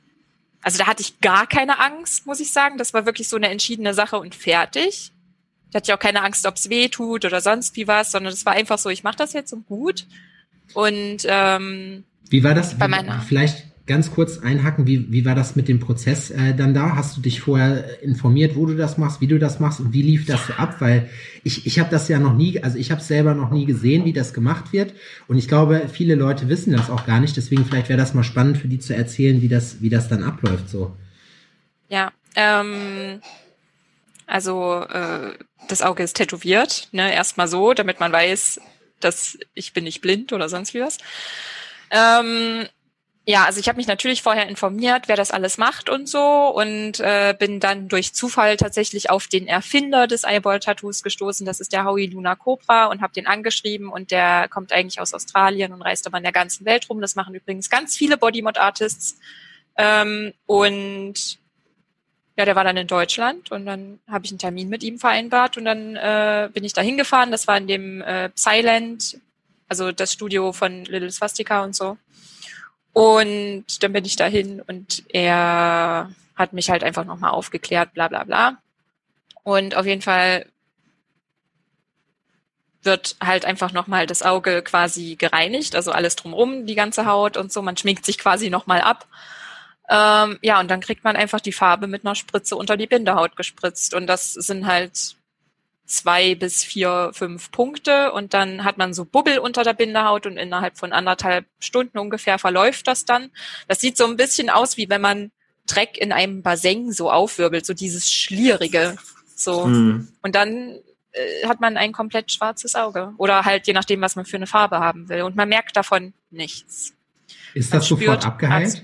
Also da hatte ich gar keine Angst, muss ich sagen. Das war wirklich so eine entschiedene Sache und fertig. Ich hatte ja auch keine Angst, ob es weh tut oder sonst wie was, sondern es war einfach so, ich mache das jetzt und gut. Und ähm, Wie war das? Bei meiner- Vielleicht ganz kurz einhaken, wie, wie war das mit dem Prozess äh, dann da? Hast du dich vorher informiert, wo du das machst, wie du das machst und wie lief das ab? Weil ich, ich habe das ja noch nie, also ich habe selber noch nie gesehen, wie das gemacht wird. Und ich glaube, viele Leute wissen das auch gar nicht. Deswegen vielleicht wäre das mal spannend für die zu erzählen, wie das, wie das dann abläuft so. Ja, ähm, also äh, das Auge ist tätowiert, ne, erstmal so, damit man weiß, dass ich bin nicht blind oder sonst wie was. Ähm, ja, also ich habe mich natürlich vorher informiert, wer das alles macht und so und äh, bin dann durch Zufall tatsächlich auf den Erfinder des Eyeball-Tattoos gestoßen. Das ist der Howie Luna Cobra und habe den angeschrieben und der kommt eigentlich aus Australien und reist aber in der ganzen Welt rum. Das machen übrigens ganz viele Bodymod-Artists. Ähm, und ja, der war dann in Deutschland und dann habe ich einen Termin mit ihm vereinbart und dann äh, bin ich da hingefahren. Das war in dem äh, Psyland, also das Studio von Little Swastika und so. Und dann bin ich dahin und er hat mich halt einfach nochmal aufgeklärt, bla bla bla. Und auf jeden Fall wird halt einfach nochmal das Auge quasi gereinigt, also alles drumrum, die ganze Haut und so. Man schminkt sich quasi nochmal ab. Ähm, ja, und dann kriegt man einfach die Farbe mit einer Spritze unter die Bindehaut gespritzt. Und das sind halt zwei bis vier, fünf Punkte. Und dann hat man so Bubbel unter der Bindehaut und innerhalb von anderthalb Stunden ungefähr verläuft das dann. Das sieht so ein bisschen aus, wie wenn man Dreck in einem Bassin so aufwirbelt, so dieses Schlierige. So. Hm. Und dann äh, hat man ein komplett schwarzes Auge. Oder halt je nachdem, was man für eine Farbe haben will. Und man merkt davon nichts. Ist Man das sofort spürt abgeheilt?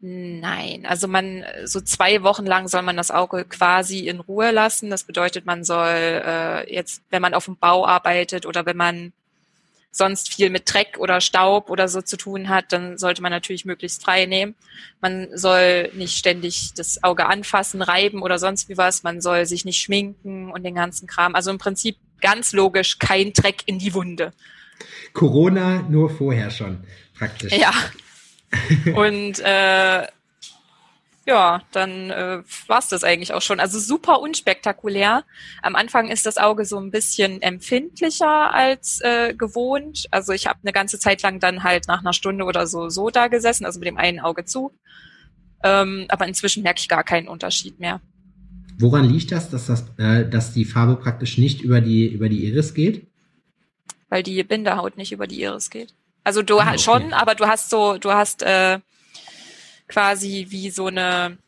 Nein, also man so zwei Wochen lang soll man das Auge quasi in Ruhe lassen. Das bedeutet, man soll äh, jetzt, wenn man auf dem Bau arbeitet oder wenn man sonst viel mit Dreck oder Staub oder so zu tun hat, dann sollte man natürlich möglichst frei nehmen. Man soll nicht ständig das Auge anfassen, reiben oder sonst wie was. Man soll sich nicht schminken und den ganzen Kram. Also im Prinzip ganz logisch kein Dreck in die Wunde. Corona nur vorher schon, praktisch. Ja. Und äh, ja, dann äh, war das eigentlich auch schon. Also super unspektakulär. Am Anfang ist das Auge so ein bisschen empfindlicher als äh, gewohnt. Also ich habe eine ganze Zeit lang dann halt nach einer Stunde oder so so da gesessen, also mit dem einen Auge zu. Ähm, aber inzwischen merke ich gar keinen Unterschied mehr. Woran liegt das, dass das, äh, dass die Farbe praktisch nicht über die über die Iris geht? Weil die Bindehaut nicht über die Iris geht. Also du Ah, hast schon, aber du hast so, du hast äh, quasi wie so eine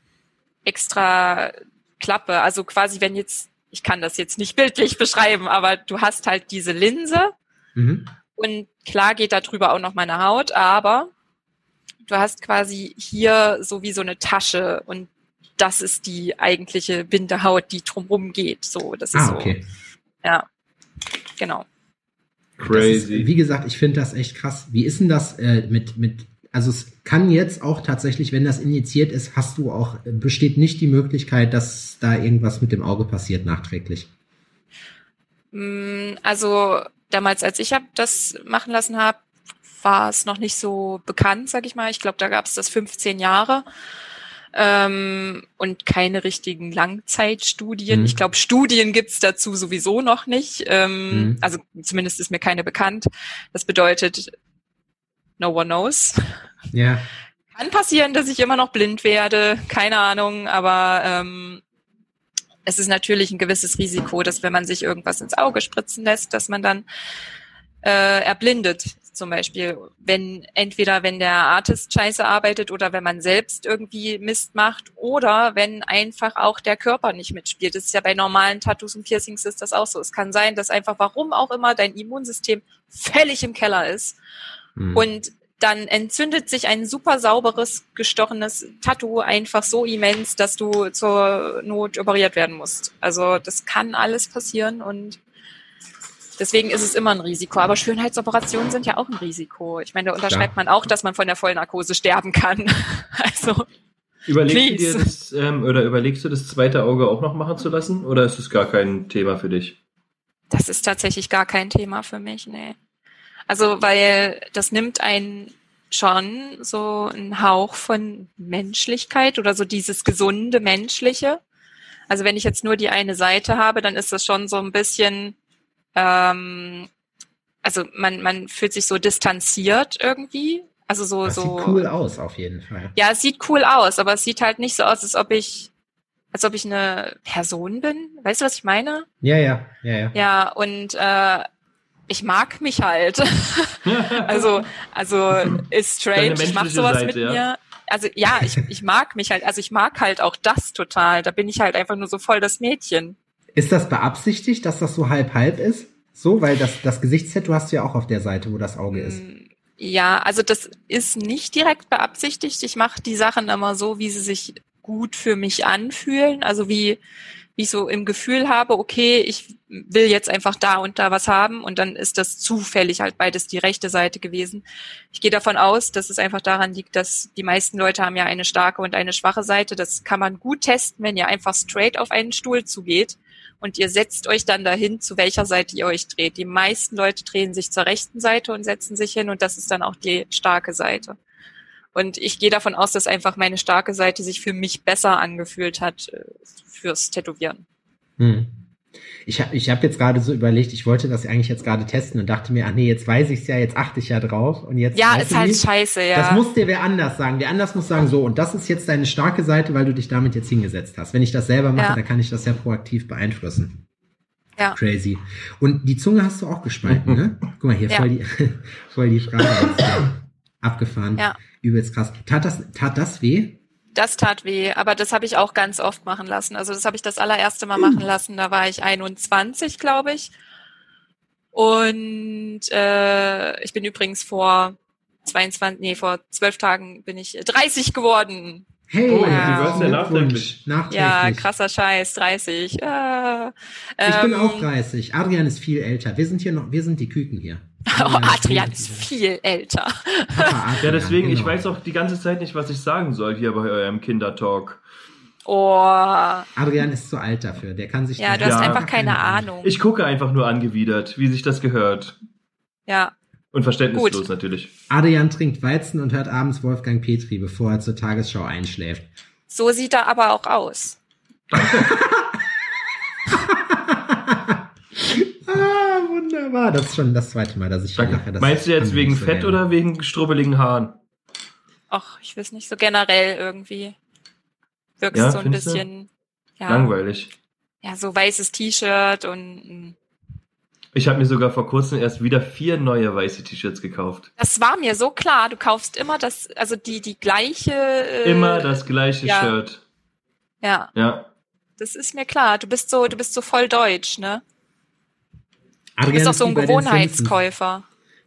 extra Klappe. Also quasi, wenn jetzt, ich kann das jetzt nicht bildlich beschreiben, aber du hast halt diese Linse Mhm. und klar geht da drüber auch noch meine Haut, aber du hast quasi hier so wie so eine Tasche und das ist die eigentliche Bindehaut, die drumrum geht. So, das ist Ah, so. okay. Ja, genau. Crazy. ist, wie gesagt, ich finde das echt krass. Wie ist denn das äh, mit, mit, also es kann jetzt auch tatsächlich, wenn das injiziert ist, hast du auch, besteht nicht die Möglichkeit, dass da irgendwas mit dem Auge passiert nachträglich. Mm, Also damals, als ich hab das machen lassen habe, war es noch nicht so bekannt, sag ich mal. Ich glaube, da gab es das 15 Jahre ähm, und keine richtigen Langzeitstudien. Mhm. Ich glaube, Studien gibt's dazu sowieso noch nicht. Ähm, Mhm. Also zumindest ist mir keine bekannt. Das bedeutet, no one knows. Ja. Kann passieren, dass ich immer noch blind werde, keine Ahnung, aber ähm, es ist natürlich ein gewisses Risiko, dass wenn man sich irgendwas ins Auge spritzen lässt, dass man dann äh, erblindet. Zum Beispiel, wenn entweder wenn der Artist scheiße arbeitet oder wenn man selbst irgendwie Mist macht oder wenn einfach auch der Körper nicht mitspielt. Das ist ja bei normalen Tattoos und Piercings ist das auch so. Es kann sein, dass einfach warum auch immer dein Immunsystem völlig im Keller ist Hm. und dann entzündet sich ein super sauberes, gestochenes Tattoo einfach so immens, dass du zur Not operiert werden musst. Also das kann alles passieren und deswegen ist es immer ein Risiko. Aber Schönheitsoperationen sind ja auch ein Risiko. Ich meine, da unterschreibt man auch, dass man von der Vollnarkose sterben kann. Also Überlegst du dir Please. das, ähm, oder überlegst du das zweite Auge auch noch machen zu lassen? Oder ist es gar kein Thema für dich? das ist tatsächlich gar kein Thema für mich, nee. Also, weil das nimmt einen schon so einen Hauch von Menschlichkeit oder so dieses gesunde Menschliche. Also wenn ich jetzt nur die eine Seite habe, dann ist das schon so ein bisschen, ähm, also man, man fühlt sich so distanziert irgendwie. Also so, Das so. sieht cool aus, auf jeden Fall. Ja, es sieht cool aus, aber es sieht halt nicht so aus, als ob ich, als ob ich eine Person bin. Weißt du, was ich meine? Ja, ja, ja, ja. Ja, und äh, ich mag mich halt. also, also ist strange, ich mach menschliche sowas Seite, mit ja? mir. Also ja, ich, ich mag mich halt, also ich mag halt auch das total. Da bin ich halt einfach nur so voll das Mädchen. Ist das beabsichtigt, dass das so halb-halb ist? So, weil das, das Gesichtstattoo hast du ja auch auf der Seite, wo das Auge ist. Mm, Ja, also das ist nicht direkt beabsichtigt. Ich mache die Sachen immer so, wie sie sich gut für mich anfühlen. Also wie, wie ich so im Gefühl habe, okay, ich will jetzt einfach da und da was haben und dann ist das zufällig halt beides die rechte Seite gewesen. Ich gehe davon aus, dass es einfach daran liegt, dass die meisten Leute haben ja eine starke und eine schwache Seite. Das kann man gut testen, wenn ihr einfach straight auf einen Stuhl zugeht und ihr setzt euch dann dahin, zu welcher Seite ihr euch dreht. Die meisten Leute drehen sich zur rechten Seite und setzen sich hin und das ist dann auch die starke Seite. Und ich gehe davon aus, dass einfach meine starke Seite sich für mich besser angefühlt hat äh, fürs Tätowieren. Hm. Ich habe ich hab jetzt gerade so überlegt, ich wollte das eigentlich jetzt gerade testen und dachte mir, ach nee, jetzt weiß ich's ja, jetzt achte ich ja drauf und jetzt. Ja, ist halt wie? scheiße, ja. Das muss dir wer anders sagen. Wer anders muss sagen, so, und das ist jetzt deine starke Seite, weil du dich damit jetzt hingesetzt hast. Wenn ich das selber mache, Ja. dann kann ich das ja proaktiv beeinflussen. Ja. Crazy. Und die Zunge hast du auch gespalten, ne? Guck mal, hier Ja. voll die, voll die Frage. Abgefahren. Ja. Übelst krass. Tat das, tat das weh? Das tat weh, aber das habe ich auch ganz oft machen lassen. Also das habe ich das allererste Mal machen lassen. Da war ich 21, glaube ich. Und äh, ich bin übrigens vor 22, nee, vor zwölf Tagen bin ich 30 geworden. Hey, Oh, herzlichen Birthday Glückwunsch. Nachträglich. Ja, krasser Scheiß, 30. Äh, Ich bin ähm, auch 30. Adrian ist viel älter. Wir sind hier noch, wir sind die Küken hier. Oh, Adrian ist viel älter. Adrian, Ja, deswegen, ich genau. weiß auch die ganze Zeit nicht, was ich sagen soll hier bei eurem Kindertalk. Oh, Adrian ist zu alt dafür. Der kann sich. ja, du hast Ja. einfach keine Ahnung. Ich gucke einfach nur angewidert, wie sich das gehört. ja, Und verständnislos Gut. natürlich. Adrian trinkt Weizen und hört abends Wolfgang Petri, bevor er zur Tagesschau einschläft. so sieht er aber auch aus. ah, wunderbar. Das ist schon das zweite Mal, dass ich hier Danke. lache. Das Meinst du jetzt wegen so Fett gerne. oder wegen strubbeligen Haaren? Ach, ich weiß nicht, so generell irgendwie. Wirkst Ja, so ein bisschen, ja, Langweilig. ja, so weißes T-Shirt und. Ich habe mir sogar vor kurzem erst wieder vier neue weiße T-Shirts gekauft. das war mir so klar. Du kaufst immer das, also die, die gleiche. Äh, Immer das gleiche ja. Shirt. Ja, Ja. das ist mir klar. Du bist so, du bist so voll deutsch, ne? Du Adrian bist doch so ein. Gewohnheitskäufer.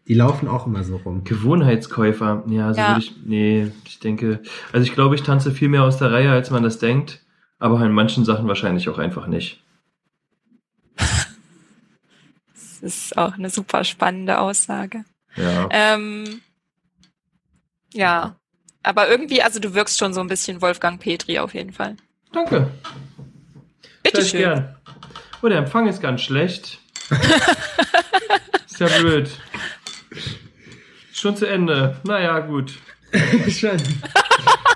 Die laufen auch immer so rum. Gewohnheitskäufer. Ja, so Ja. würde ich. Nee, ich denke. Also ich glaube, ich tanze viel mehr aus der Reihe, als man das denkt. Aber in manchen Sachen wahrscheinlich auch einfach nicht. Das ist auch eine super spannende Aussage. Ja. Ähm, ja, aber irgendwie, also du wirkst schon so ein bisschen Wolfgang Petri auf jeden Fall. Danke. Bitte schön. gern. Oh, der Empfang ist ganz schlecht. ist ja blöd. Schon zu Ende. Naja, gut. Schon.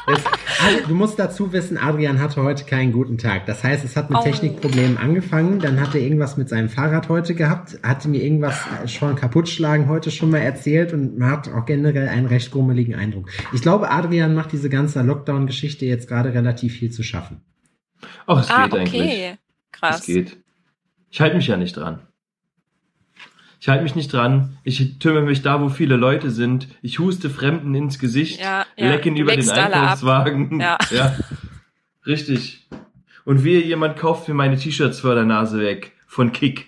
Es, also, du musst dazu wissen, Adrian hatte heute keinen guten Tag. Das heißt, es hat mit Oh. Technikproblemen angefangen, dann hat er irgendwas mit seinem Fahrrad heute gehabt, hatte mir irgendwas schon kaputtschlagen heute schon mal erzählt und man hat auch generell einen recht grummeligen Eindruck. Ich glaube, Adrian macht diese ganze Lockdown-Geschichte jetzt gerade relativ viel zu schaffen. Ach, es Ah, geht eigentlich. okay. Krass. Es geht. Ich halte mich ja nicht dran. Ich halte mich nicht dran. Ich tümmel mich da, wo viele Leute sind. Ich huste Fremden ins Gesicht, Ja, ja. lecken über den. Einkaufswagen. Ja. ja. Richtig. Und wehe, jemand kauft mir meine T-Shirts vor der Nase weg. Von Kick.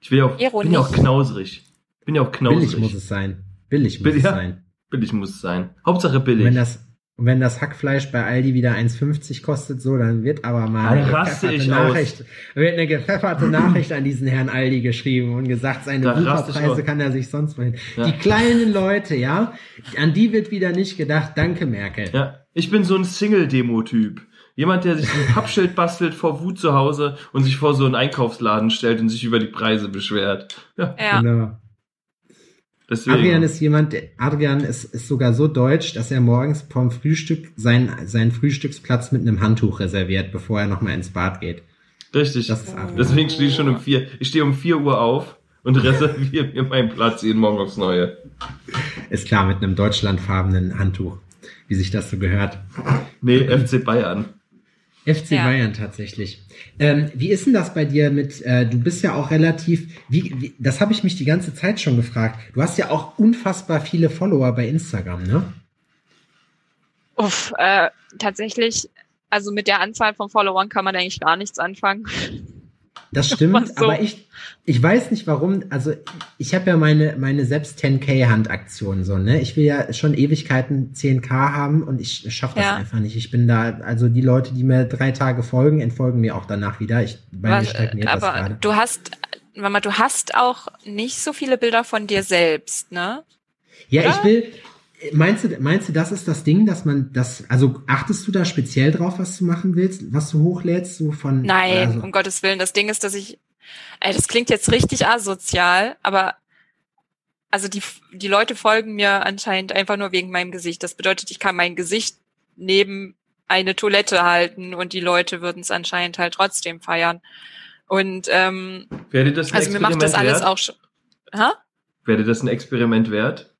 Ich will ja auch, bin ja auch knausrig. Bin ja auch knausrig. Billig muss es sein. Billig muss Billig, es sein. Billig muss es sein. Hauptsache billig. wenn das, und wenn das Hackfleisch bei Aldi wieder 1,50 kostet, so, dann wird aber mal eine gepfefferte aus. Nachricht, wird eine gepfefferte Nachricht an diesen Herrn Aldi geschrieben und gesagt, seine aus. kann er sich sonst wohin. Ja. Die kleinen Leute, ja, an die wird wieder nicht gedacht, danke Merkel. Ja, ich bin so ein Single-Demo-Typ. Jemand, der sich ein Pappschild bastelt vor Wut zu Hause und sich vor so einen Einkaufsladen stellt und sich über die Preise beschwert. Ja, Ja. Genau. Deswegen. Adrian ist jemand, Adrian ist, ist sogar so deutsch, dass er morgens vom Frühstück seinen, seinen Frühstücksplatz mit einem Handtuch reserviert, bevor er nochmal ins Bad geht. Richtig. Das ist Adrian. Deswegen stehe ich schon um vier. Ich stehe um vier Uhr auf und reserviere mir meinen Platz jeden Morgen aufs Neue. Ist klar, mit einem deutschlandfarbenen Handtuch, wie sich das so gehört. Nee, FC Bayern. FC Ja. Bayern tatsächlich. Ähm, wie ist denn das bei dir mit, äh, du bist ja auch relativ, wie, wie das habe ich mich die ganze Zeit schon gefragt. Du hast ja auch unfassbar viele Follower bei Instagram, ne? Uff, äh, tatsächlich, also mit der Anzahl von Followern kann man eigentlich gar nichts anfangen. Das stimmt, so? aber ich, ich weiß nicht warum, also ich habe ja meine, meine selbst 10k Handaktion so, ne? Ich will ja schon Ewigkeiten 10k haben und ich schaffe das Ja. einfach nicht. Ich bin da, also die Leute, die mir drei Tage folgen, entfolgen mir auch danach wieder. Ich, bei mir Was, stagniert das aber gerade. du hast, Mama, du hast auch nicht so viele Bilder von dir selbst, ne? Ja, Oder? ich will. Meinst du, meinst du, das ist das Ding, dass man das, also achtest du da speziell drauf, was du machen willst, was du hochlädst, so von? Nein, also, um Gottes Willen. Das Ding ist, dass ich, ey, das klingt jetzt richtig asozial, aber also die, die Leute folgen mir anscheinend einfach nur wegen meinem Gesicht. Das bedeutet, ich kann mein Gesicht neben eine Toilette halten und die Leute würden es anscheinend halt trotzdem feiern. Und ähm, Wäre dir das ein also mir macht das alles wert? auch schon. Hä? Wäre das ein Experiment wert?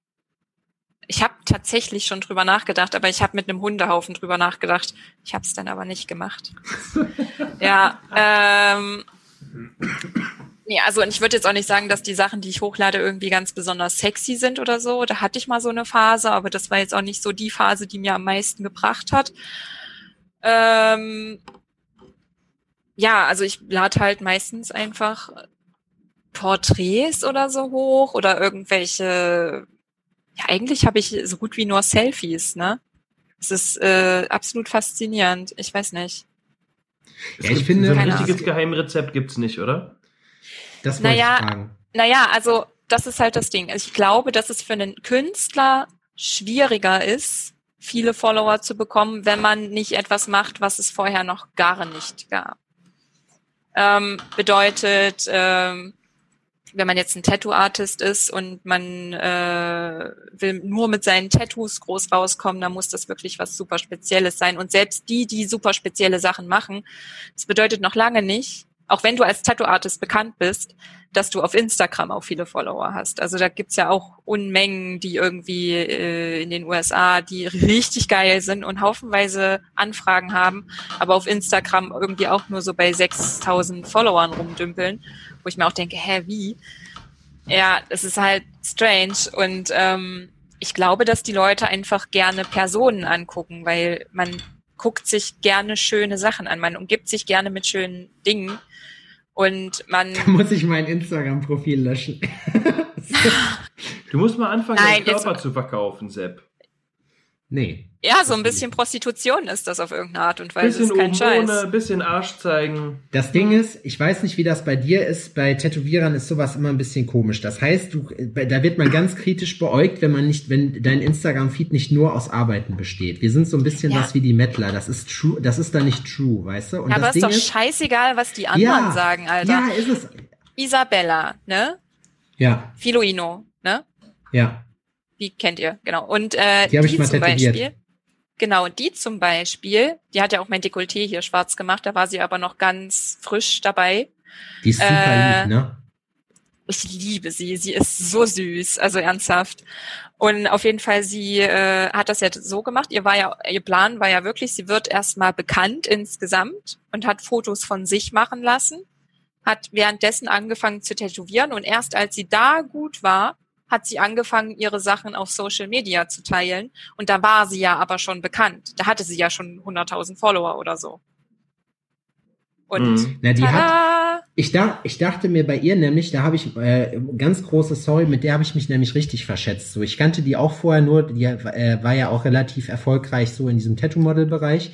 Tatsächlich schon drüber nachgedacht, aber ich habe mit einem Hundehaufen drüber nachgedacht. Ich habe es dann aber nicht gemacht. ja, ähm, nee, also und ich würde jetzt auch nicht sagen, dass die Sachen, die ich hochlade, irgendwie ganz besonders sexy sind oder so. Da hatte ich mal so eine Phase, aber das war jetzt auch nicht so die Phase, die mir am meisten gebracht hat. Ähm, ja, also ich lade halt meistens einfach Porträts oder so hoch oder irgendwelche ja, eigentlich habe ich so gut wie nur Selfies, ne? Es ist äh, absolut faszinierend. Ich weiß nicht. Ja, ich finde, so ein richtiges Ahnung. Geheimrezept gibt's nicht, oder? das wollte Naja, ich fragen. Naja, also das ist halt das Ding. Ich glaube, dass es für einen Künstler schwieriger ist, viele Follower zu bekommen, wenn man nicht etwas macht, was es vorher noch gar nicht gab. Ähm, bedeutet, ähm, wenn man jetzt ein Tattoo-Artist ist und man äh, will nur mit seinen Tattoos groß rauskommen, dann muss das wirklich was super Spezielles sein. Und selbst die, die super spezielle Sachen machen, das bedeutet noch lange nicht, auch wenn du als Tattoo-Artist bekannt bist, dass du auf Instagram auch viele Follower hast. Also da gibt's ja auch Unmengen, die irgendwie äh, in den USA, die richtig geil sind und haufenweise Anfragen haben, aber auf Instagram irgendwie auch nur so bei 6000 Followern rumdümpeln, wo ich mir auch denke, hä, wie? Ja, es ist halt strange und ähm, ich glaube, dass die Leute einfach gerne Personen angucken, weil man guckt sich gerne schöne Sachen an, man umgibt sich gerne mit schönen Dingen und man Da muss ich mein Instagram-Profil löschen. Du musst mal anfangen, Nein, deinen Körper zu verkaufen, Sepp. Nee. Ja, so ein bisschen Prostitution ist das auf irgendeine Art und Weise. Bisschen ist kein oben Scheiß. ohne, bisschen Arsch zeigen. Das Ding ist, ich weiß nicht, wie das bei dir ist. Bei Tätowierern ist sowas immer ein bisschen komisch. Das heißt, du, da wird man ganz kritisch beäugt, wenn man nicht, wenn dein Instagram-Feed nicht nur aus Arbeiten besteht. Wir sind so ein bisschen Ja. was wie die Mettler. Das ist true, das ist da nicht true, weißt du? Und Ja, aber das ist Ding doch scheißegal, was die anderen ja, sagen, Alter. Ja, ist es. Isabella, ne? Ja, Filoino, ne? ja. Die kennt ihr, genau. Und äh, Die mal zum tätowiert. Beispiel, genau, die zum Beispiel, die hat ja auch mein Dekolleté hier schwarz gemacht, da war sie aber noch ganz frisch dabei. Die ist super Äh, lieb, ne? Ich liebe sie, sie ist so süß, also ernsthaft. Und auf jeden Fall, sie äh, hat das ja so gemacht. Ihr war ja, ihr Plan war ja wirklich, sie wird erstmal bekannt insgesamt und hat Fotos von sich machen lassen, hat währenddessen angefangen zu tätowieren und erst als sie da gut war, hat sie angefangen, ihre Sachen auf Social Media zu teilen. Und da war sie ja aber schon bekannt. Da hatte sie ja schon 100.000 Follower oder so. Und Mhm. Na, die hat! Ich, da, ich dachte mir bei ihr nämlich, da habe ich äh, ganz große Sorry, mit der habe ich mich nämlich richtig verschätzt. So, ich kannte die auch vorher nur, die äh, war ja auch relativ erfolgreich so in diesem Tattoo-Model-Bereich.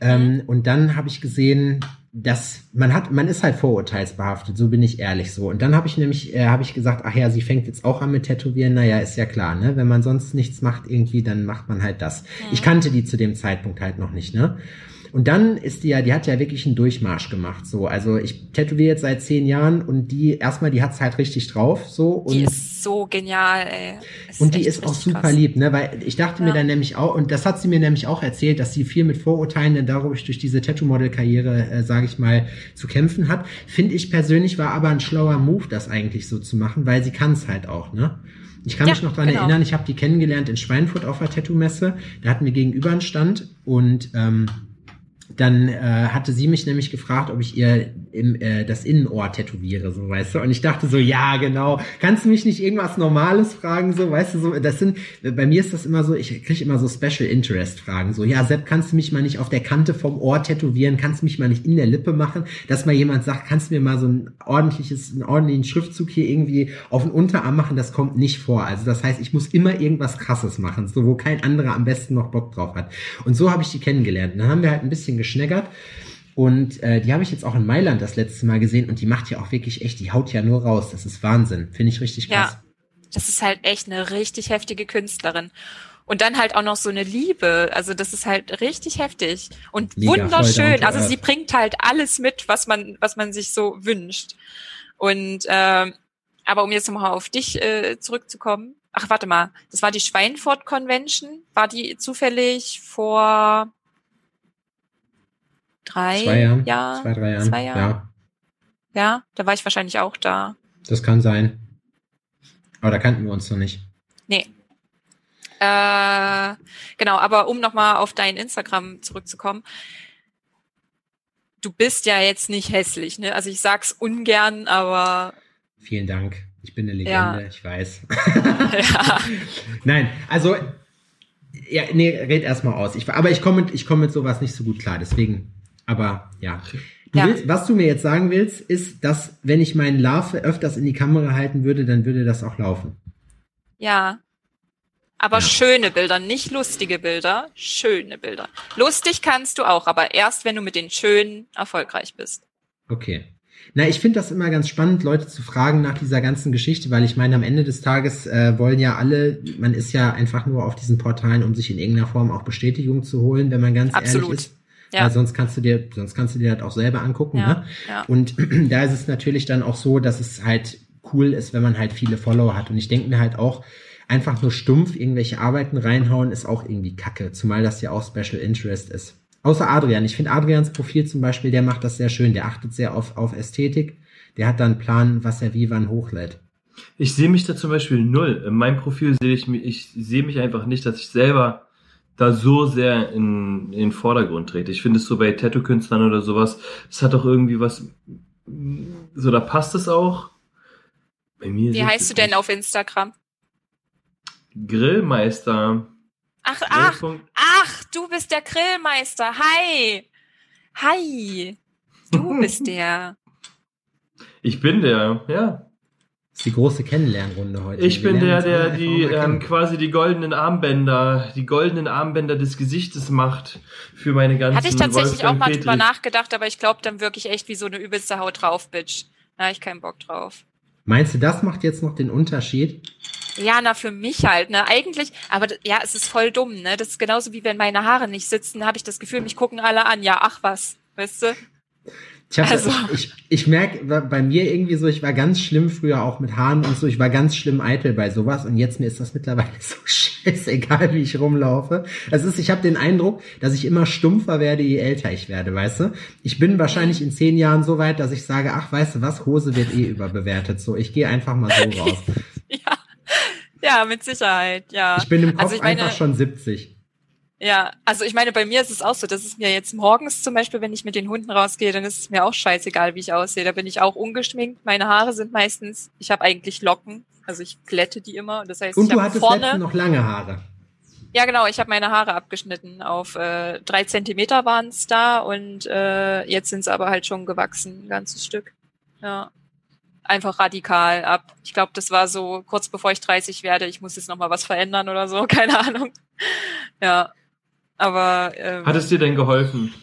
Ähm, und dann habe ich gesehen, dass man hat, man ist halt vorurteilsbehaftet, so bin ich ehrlich so. Und dann habe ich nämlich, äh, habe ich gesagt, ach ja, sie fängt jetzt auch an mit Tätowieren. Naja, ist ja klar, ne? Wenn man sonst nichts macht irgendwie, dann macht man halt das. Ich kannte die zu dem Zeitpunkt halt noch nicht, ne? Und dann ist die ja, die hat ja wirklich einen Durchmarsch gemacht. So, also ich tätowiere jetzt seit zehn Jahren und die erstmal, die hat's halt richtig drauf. So und Die ist so genial, ey. Und die ist auch super krass. lieb, ne? Weil ich dachte mir Ja. dann nämlich auch, und das hat sie mir nämlich auch erzählt, dass sie viel mit Vorurteilen dann dadurch durch diese Tattoo-Model-Karriere, äh, sage ich mal, zu kämpfen hat. Finde ich persönlich war aber ein schlauer Move, das eigentlich so zu machen, weil sie kann es halt auch, ne? Ich kann Ja, mich noch dran genau. erinnern, ich habe die kennengelernt in Schweinfurt auf der Tattoo-Messe. Da hatten wir gegenüber einen Stand und ähm, dann äh, hatte sie mich nämlich gefragt, ob ich ihr im, äh, das Innenohr tätowiere, so weißt du. Und ich dachte so, ja, genau. Kannst du mich nicht irgendwas Normales fragen, so weißt du, so. Das sind, bei mir ist das immer so, ich kriege immer so Special Interest Fragen, so, ja, Sepp, kannst du mich mal nicht auf der Kante vom Ohr tätowieren? Kannst du mich mal nicht in der Lippe machen? Dass mal jemand sagt, kannst du mir mal so ein ordentliches, einen ordentlichen Schriftzug hier irgendwie auf den Unterarm machen? Das kommt nicht vor. Also das heißt, ich muss immer irgendwas Krasses machen, so wo kein anderer am besten noch Bock drauf hat. Und so habe ich die kennengelernt. Und dann haben wir halt ein bisschen geschneggert. Und äh, die habe ich jetzt auch in Mailand das letzte Mal gesehen und die macht ja auch wirklich echt, die haut ja nur raus. Das ist Wahnsinn. Finde ich richtig krass. Ja. Das ist halt echt eine richtig heftige Künstlerin. Und dann halt auch noch so eine Liebe. Also das ist halt richtig heftig und Mega, wunderschön. Also sie bringt halt alles mit, was man, was man sich so wünscht. Und ähm, aber um jetzt nochmal auf dich äh, zurückzukommen. Ach, warte mal. Das war die Schweinfurt Convention. War die zufällig vor drei Zwei Jahren, Jahren? zwei, drei Jahren. Zwei Jahren. Ja, Ja, da war ich wahrscheinlich auch da. das kann sein. Aber da kannten wir uns noch nicht. Nee. Äh, genau, aber um nochmal auf dein Instagram zurückzukommen. Du bist ja jetzt nicht hässlich, ne? Also ich sag's ungern, aber Vielen Dank. Ich bin eine Legende, Ja. ich weiß. ja. Nein, also ja, nee, red erstmal aus. Ich, aber ich komme mit, ich komme mit sowas nicht so gut klar, deswegen. Aber ja. Du Ja. Willst, was du mir jetzt sagen willst, ist, dass wenn ich meinen Larve öfters in die Kamera halten würde, dann würde das auch laufen. Ja. Aber Ja. schöne Bilder, nicht lustige Bilder, schöne Bilder. Lustig kannst du auch, aber erst, wenn du mit den schönen erfolgreich bist. Okay. Na, ich finde das immer ganz spannend, Leute zu fragen nach dieser ganzen Geschichte, weil ich meine, am Ende des Tages äh, wollen ja alle, man ist ja einfach nur auf diesen Portalen, um sich in irgendeiner Form auch Bestätigung zu holen, wenn man ganz Absolut. ehrlich ist. Ja. Weil sonst kannst du dir, sonst kannst du dir das auch selber angucken, Ja, ne? ja. Und da ist es natürlich dann auch so, dass es halt cool ist, wenn man halt viele Follower hat. Und ich denke mir halt auch, einfach nur stumpf irgendwelche Arbeiten reinhauen, ist auch irgendwie kacke. Zumal das ja auch Special Interest ist. Außer Adrian. Ich finde Adrians Profil zum Beispiel, der macht das sehr schön. Der achtet sehr auf, auf Ästhetik. Der hat dann einen Plan, was er wie wann hochlädt. Ich sehe mich da zum Beispiel null. In meinem Profil sehe ich mich, ich sehe mich einfach nicht, dass ich selber da so sehr in, in den Vordergrund trete. Ich finde es so bei Tattoo-Künstlern oder sowas, das hat doch irgendwie was, so da passt es auch. Bei mir Wie heißt du denn nicht. auf Instagram? Grillmeister. Ach, ach, ach, du bist der Grillmeister. Hi. Hi. Du bist der. Ich bin der, ja. Die große Kennenlernrunde heute. Ich Wir bin der, der die ähm, quasi die goldenen Armbänder, die goldenen Armbänder des Gesichtes macht für meine ganzen Hatte ich tatsächlich auch mal drüber Petri. nachgedacht, aber ich glaube dann wirklich echt wie so eine übelste Haut drauf, Bitch. Da hab ich keinen Bock drauf. Meinst du, das macht jetzt noch den Unterschied? Ja, na, für mich halt, ne? Eigentlich, aber ja, es ist voll dumm, ne? Das ist genauso wie wenn meine Haare nicht sitzen, habe ich das Gefühl, mich gucken alle an. Ja, ach was, weißt du? Ich, hab, Also- ich, ich merke bei mir irgendwie so, ich war ganz schlimm früher auch mit Haaren und so, ich war ganz schlimm eitel bei sowas und jetzt mir ist das mittlerweile so scheißegal, wie ich rumlaufe. Es ist, ich habe den Eindruck, dass ich immer stumpfer werde, je älter ich werde, weißt du? Ich bin wahrscheinlich in zehn Jahren so weit, dass ich sage, ach, weißt du was, Hose wird eh überbewertet. So, ich gehe einfach mal so raus. Ja. Ja, mit Sicherheit, ja. Ich bin im Kopf Also meine- einfach schon 70. Ja, also ich meine, bei mir ist es auch so, dass es mir jetzt morgens zum Beispiel, wenn ich mit den Hunden rausgehe, dann ist es mir auch scheißegal, wie ich aussehe. Da bin ich auch ungeschminkt. Meine Haare sind meistens, ich habe eigentlich Locken, also ich glätte die immer. Das heißt, Und ich du habe hattest vorne, noch lange Haare. ja genau, ich habe meine Haare abgeschnitten. Auf äh, drei Zentimeter waren es da und äh, jetzt sind es aber halt schon gewachsen, ein ganzes Stück. Ja. Einfach radikal ab. Ich glaube, das war so kurz bevor ich 30 werde, ich muss jetzt noch mal was verändern oder so, keine Ahnung. Ja. Aber ähm, Hat es dir denn geholfen?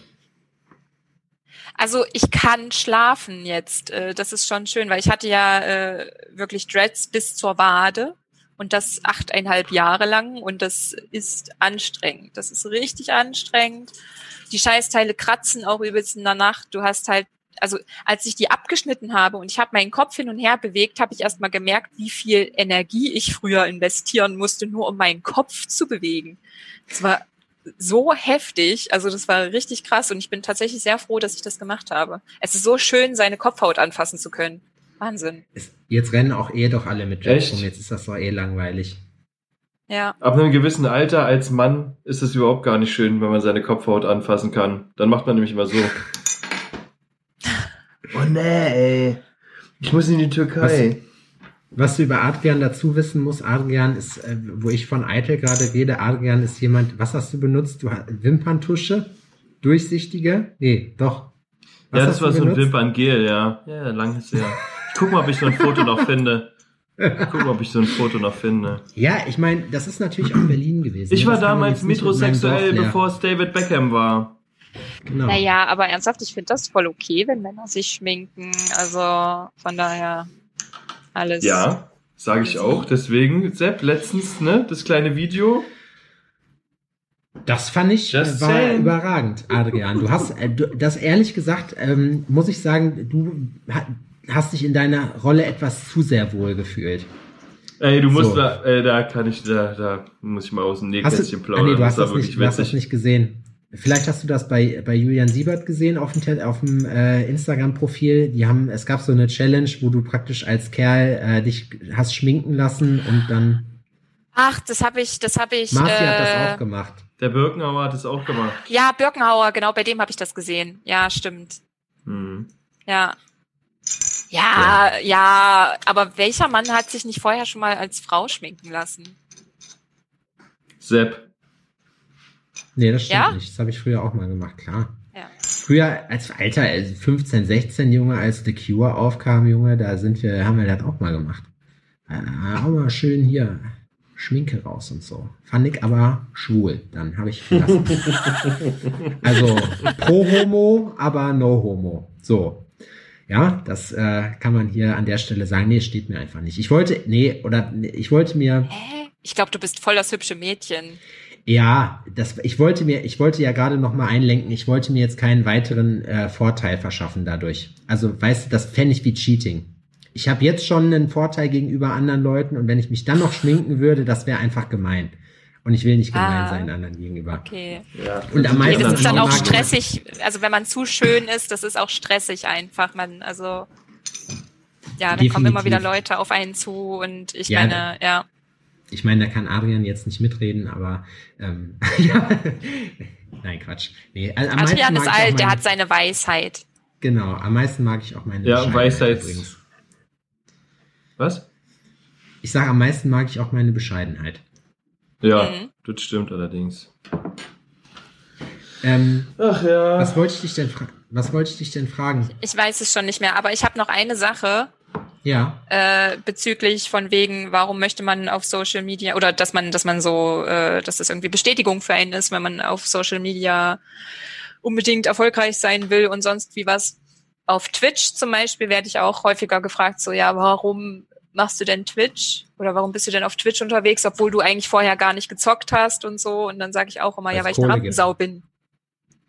also ich kann schlafen jetzt. Äh, das ist schon schön, weil ich hatte ja äh, wirklich Dreads bis zur Wade und das achteinhalb Jahre lang und das ist anstrengend. Das ist richtig anstrengend. Die Scheißteile kratzen auch übelst in der Nacht. Du hast halt, also als ich die abgeschnitten habe und ich habe meinen Kopf hin und her bewegt, habe ich erst mal gemerkt, wie viel Energie ich früher investieren musste, nur um meinen Kopf zu bewegen. Das war so heftig, also das war richtig krass und ich bin tatsächlich sehr froh, dass ich das gemacht habe. Es ist so schön, seine Kopfhaut anfassen zu können. Wahnsinn. Es- Jetzt rennen auch eh doch alle mit Jets Echt? rum, jetzt ist das doch eh langweilig. Ja. Ab einem gewissen Alter als Mann ist es überhaupt gar nicht schön, wenn man seine Kopfhaut anfassen kann. Dann macht man nämlich immer so. Oh nee, ey. Ich muss in die Türkei. Was du über Adrian dazu wissen musst, Adrian ist, äh, wo ich von Eitel gerade rede, Adrian ist jemand, was hast du benutzt? Du hast Wimperntusche? Durchsichtige? Nee, doch. Was ja, das war so ein? Wimpern-Gel, ja. Ja, lang ist her. Ich guck mal, ob ich so ein Foto noch finde. Ich guck mal, ob ich so ein Foto noch finde. Ja, ich meine, das ist natürlich auch Berlin gewesen. Ich war Das damals metrosexuell, bevor es David Beckham war. Genau. Naja, aber ernsthaft, ich finde das voll okay, wenn Männer sich schminken. Also von daher alles. Ja, sage ich auch. Deswegen, Sepp, letztens, ne, das kleine Video. Das fand ich, äh, war überragend, Adrian. Du hast, äh, du, das ehrlich gesagt, ähm, muss ich sagen, du ha- hast dich in deiner Rolle etwas zu sehr wohl gefühlt. Ey, du musst So. da, ey, da kann ich, da, da muss ich mal aus dem Nähkästchen du, ah, plaudern. nee, du hast, war das nicht, du hast das nicht gesehen. Vielleicht hast du das bei, bei Julian Siebert gesehen auf dem, auf dem äh, Instagram-Profil. Die haben, es gab so eine Challenge, wo du praktisch als Kerl äh, dich hast schminken lassen und dann Ach, das habe ich, das habe ich. Marci äh, hat das auch gemacht. Der Birkenauer hat es auch gemacht. Ja, Birkenhauer, genau, bei dem habe ich das gesehen. Ja, stimmt. Hm. Ja. Ja, ja, aber welcher Mann hat sich nicht vorher schon mal als Frau schminken lassen? Sepp. Nee, das stimmt Ja? nicht. Das habe ich früher auch mal gemacht, klar. Ja. Früher als Alter, also 15, 16 Junge, als The Cure aufkam, Junge, da sind wir, haben wir das auch mal gemacht. Äh, auch mal schön hier. Schminke raus und so. Fand ich aber schwul. Dann habe ich gelassen. also pro Homo, aber no Homo. So. Ja, das äh, kann man hier an der Stelle sagen. Nee, steht mir einfach nicht. Ich wollte, nee, oder nee, ich wollte mir. Hä? Ich glaube, du bist voll das hübsche Mädchen. Ja, das, ich wollte mir, ich wollte ja gerade noch mal einlenken, ich wollte mir jetzt keinen weiteren äh, Vorteil verschaffen dadurch. Also, weißt du, das fände ich wie Cheating. Ich habe jetzt schon einen Vorteil gegenüber anderen Leuten und wenn ich mich dann noch schminken würde, das wäre einfach gemein. Und ich will nicht gemein Ah. sein anderen gegenüber. Okay. Ja. Und am Nee, meisten das ist dann auch stressig. Also wenn man zu schön ist, das ist auch stressig einfach. Man, also ja, da kommen immer wieder Leute auf einen zu und ich Ja, meine, ja. Ich meine, da kann Adrian jetzt nicht mitreden, aber ähm, ja. Nein, Quatsch. Nee, also am Adrian ist alt, der meine- hat seine Weisheit. Genau, am meisten mag ich auch meine Ja, Bescheidenheit Weisheit. übrigens. Was? Ich sage, am meisten mag ich auch meine Bescheidenheit. Ja, Mhm. das stimmt allerdings. Ähm, Ach ja. was wollte ich dich denn fra was wollte ich dich denn fragen? Ich weiß es schon nicht mehr, aber ich habe noch eine Sache Ja, äh, bezüglich von wegen, warum möchte man auf Social Media oder dass man, dass man so, äh, dass das irgendwie Bestätigung für einen ist, wenn man auf Social Media unbedingt erfolgreich sein will und sonst wie was. Auf Twitch zum Beispiel werde ich auch häufiger gefragt, so ja, warum machst du denn Twitch? Oder warum bist du denn auf Twitch unterwegs, obwohl du eigentlich vorher gar nicht gezockt hast und so? Und dann sage ich auch immer, Weil's ja, weil ich eine. Rampensau bin.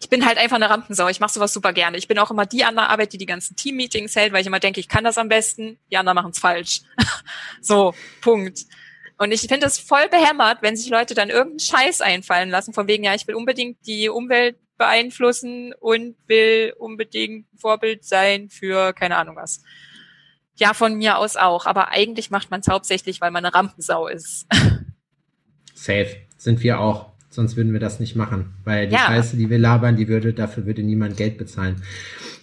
Ich bin halt einfach eine Rampensau. Ich mache sowas super gerne. Ich bin auch immer die an der Arbeit, die die ganzen Team-Meetings hält, weil ich immer denke, ich kann das am besten. Die anderen machen es falsch. so, Punkt. Und ich finde es voll behämmert, wenn sich Leute dann irgendeinen Scheiß einfallen lassen, von wegen, ja, ich will unbedingt die Umwelt beeinflussen und will unbedingt Vorbild sein für keine Ahnung was. Ja, von mir aus auch. Aber eigentlich macht man es hauptsächlich, weil man eine Rampensau ist. safe. Sind wir auch. Sonst würden wir das nicht machen. Weil die Ja. Scheiße, die wir labern, die würde, dafür würde niemand Geld bezahlen.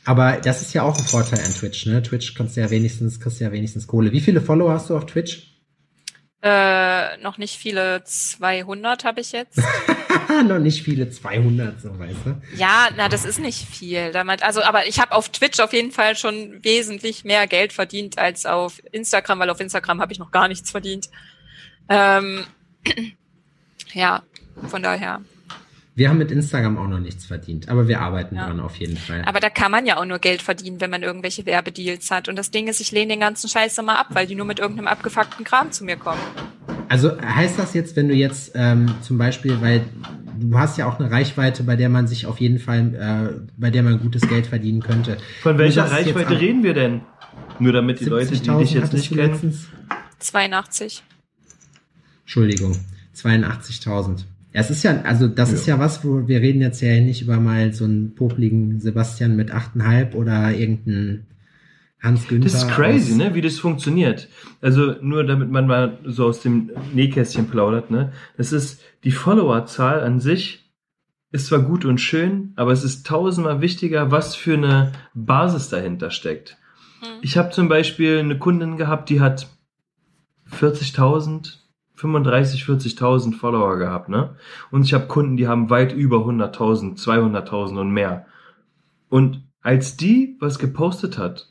Aber das ist ja auch ein Vorteil an Twitch, ne? Twitch kannst du ja wenigstens, kriegst du ja wenigstens Kohle. Wie viele Follower hast du auf Twitch? Äh, noch nicht viele 200 habe ich jetzt. Noch nicht viele, 200, so weißt du. Ja, na, das ist nicht viel. Damit, also, aber ich habe auf Twitch auf jeden Fall schon wesentlich mehr Geld verdient als auf Instagram, weil auf Instagram habe ich noch gar nichts verdient. Ähm, ja, von daher. Wir haben mit Instagram auch noch nichts verdient, aber wir arbeiten Ja. dran auf jeden Fall. Aber da kann man ja auch nur Geld verdienen, wenn man irgendwelche Werbedeals hat. Und das Ding ist, ich lehne den ganzen Scheiß immer ab, weil die nur mit irgendeinem abgefuckten Kram zu mir kommen. Also heißt das jetzt, wenn du jetzt ähm, zum Beispiel, weil du hast ja auch eine Reichweite, bei der man sich auf jeden Fall, äh, bei der man gutes Geld verdienen könnte. Von welcher Reichweite reden wir denn? Nur damit die Leute, die 70.000 dich jetzt nicht kennen. letztens? 82. Entschuldigung, 82.000. Ja, es ist ja, also das ist ja was, wo wir reden jetzt ja nicht über mal so einen popligen Sebastian mit 8,5 oder irgendeinen Hans Günther. Das ist crazy, ne, wie das funktioniert. Also nur damit man mal so aus dem Nähkästchen plaudert, ne. Das ist die Followerzahl an sich ist zwar gut und schön, aber es ist tausendmal wichtiger, was für eine Basis dahinter steckt. Hm. Ich habe zum Beispiel eine Kundin gehabt, die hat 40.000, 35, 40.000 Follower gehabt, ne? Und ich habe Kunden, die haben weit über 100.000, 200.000 und mehr. Und als die was gepostet hat,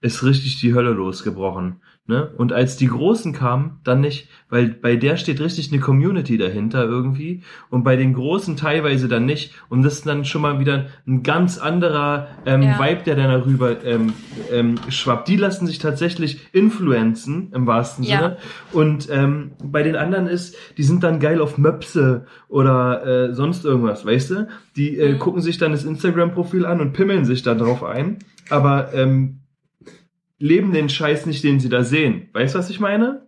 ist richtig die Hölle losgebrochen. Ne? Und als die Großen kamen, dann nicht, weil bei der steht richtig eine Community dahinter irgendwie und bei den Großen teilweise dann nicht. Und das ist dann schon mal wieder ein ganz anderer ähm, Ja. Vibe, der dann darüber ähm, ähm, schwappt. Die lassen sich tatsächlich influenzen im wahrsten Ja. Sinne. Und ähm, bei den anderen ist, die sind dann geil auf Möpse oder äh, sonst irgendwas, weißt du? Die äh, Mhm. gucken sich dann das Instagram-Profil an und pimmeln sich da drauf ein. Aber ähm, leben den Scheiß nicht, den sie da sehen. Weißt du, was ich meine?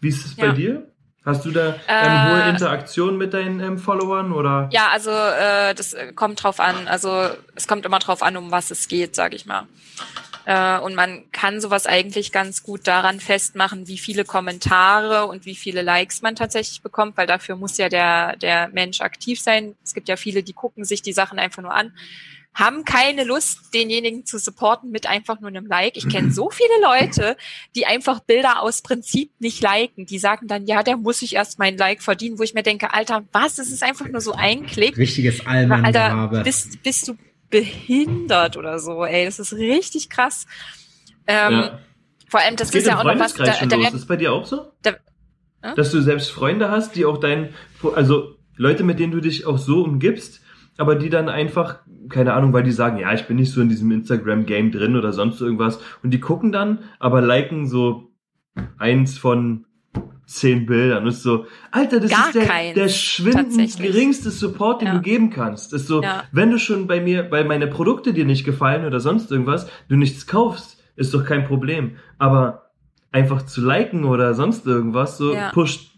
Wie ist es bei Ja. dir? Hast du da ähm, Äh, hohe Interaktion mit deinen ähm, Followern oder? Ja, also äh, das äh, kommt drauf an. Also es kommt immer drauf an, um was es geht, sag ich mal. Äh, und man kann sowas eigentlich ganz gut daran festmachen, wie viele Kommentare und wie viele Likes man tatsächlich bekommt, weil dafür muss ja der, der Mensch aktiv sein. Es gibt ja viele, die gucken sich die Sachen einfach nur an, haben keine Lust, denjenigen zu supporten mit einfach nur einem Like. Ich kenne so viele Leute, die einfach Bilder aus Prinzip nicht liken. Die sagen dann, ja, der muss sich erst mein Like verdienen, wo ich mir denke, Alter, was? Das ist einfach nur so ein Klick. Richtiges Alter, Allmann-Gehabe. bist, bist du behindert oder so, ey. Das ist richtig krass. Ähm, Ja. Vor allem, das Geht ist ja auch noch was. Da, da, los. Ist bei dir auch so? Ja? Dass du selbst Freunde hast, die auch dein, also Leute, mit denen du dich auch so umgibst, aber die dann einfach, keine Ahnung, weil die sagen, ja, ich bin nicht so in diesem Instagram-Game drin oder sonst irgendwas. Und die gucken dann, aber liken so eins von zehn Bildern. Und ist so, Alter, das Gar ist der, keins, der schwindend geringste Support, den Ja. du geben kannst. Ist so, Ja. wenn du schon bei mir, weil meine Produkte dir nicht gefallen oder sonst irgendwas, du nichts kaufst, ist doch kein Problem. Aber einfach zu liken oder sonst irgendwas, so Ja. pusht,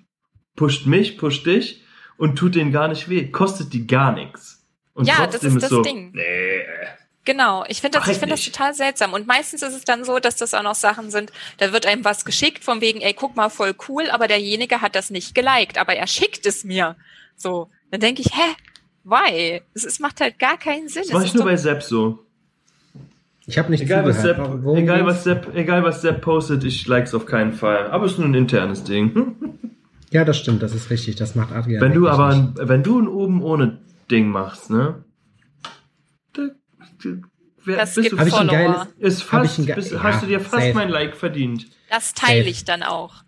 pusht mich, pusht dich und tut denen gar nicht weh. Kostet die gar nichts. Und Ja, das ist das so, Ding. Nee. Genau, ich finde das, ich finde das total seltsam. Und meistens ist es dann so, dass das auch noch Sachen sind, da wird einem was geschickt von wegen, ey, guck mal, voll cool, aber derjenige hat das nicht geliked, aber er schickt es mir. So, dann denke ich, hä, why? Es, es macht halt gar keinen Sinn. Das Es mache ich nur bei Sepp so. Ich habe nicht Egal was. Sepp, egal, was Sepp, egal was Sepp postet, ich likes auf keinen Fall. Aber es ist nur ein internes Ding. Ja, das stimmt, das ist richtig. Das macht Adrian. Wenn du aber, nicht. ein, wenn du ein oben ohne Ding machst, ne? Da, da, wer, Das bist gibt du Follower. ist fast, ein ge- bist, ja, hast du dir fast safe. mein Like verdient. Das teile Safe. ich dann auch.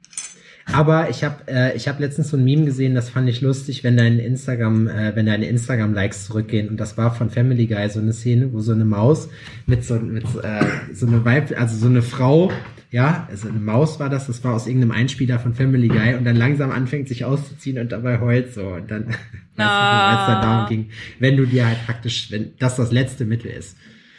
Aber ich habe äh, ich hab letztens so ein Meme gesehen, das fand ich lustig, wenn dein Instagram, äh, wenn deine Instagram-Likes zurückgehen. Und das war von Family Guy so eine Szene, wo so eine Maus mit so mit äh, so eine Weib, also so eine Frau, ja, also eine Maus war das, das war aus irgendeinem Einspieler von Family Guy und dann langsam anfängt sich auszuziehen und dabei heult so und dann, weißt du, als es dann darum ging, wenn du dir halt praktisch, wenn das das letzte Mittel ist.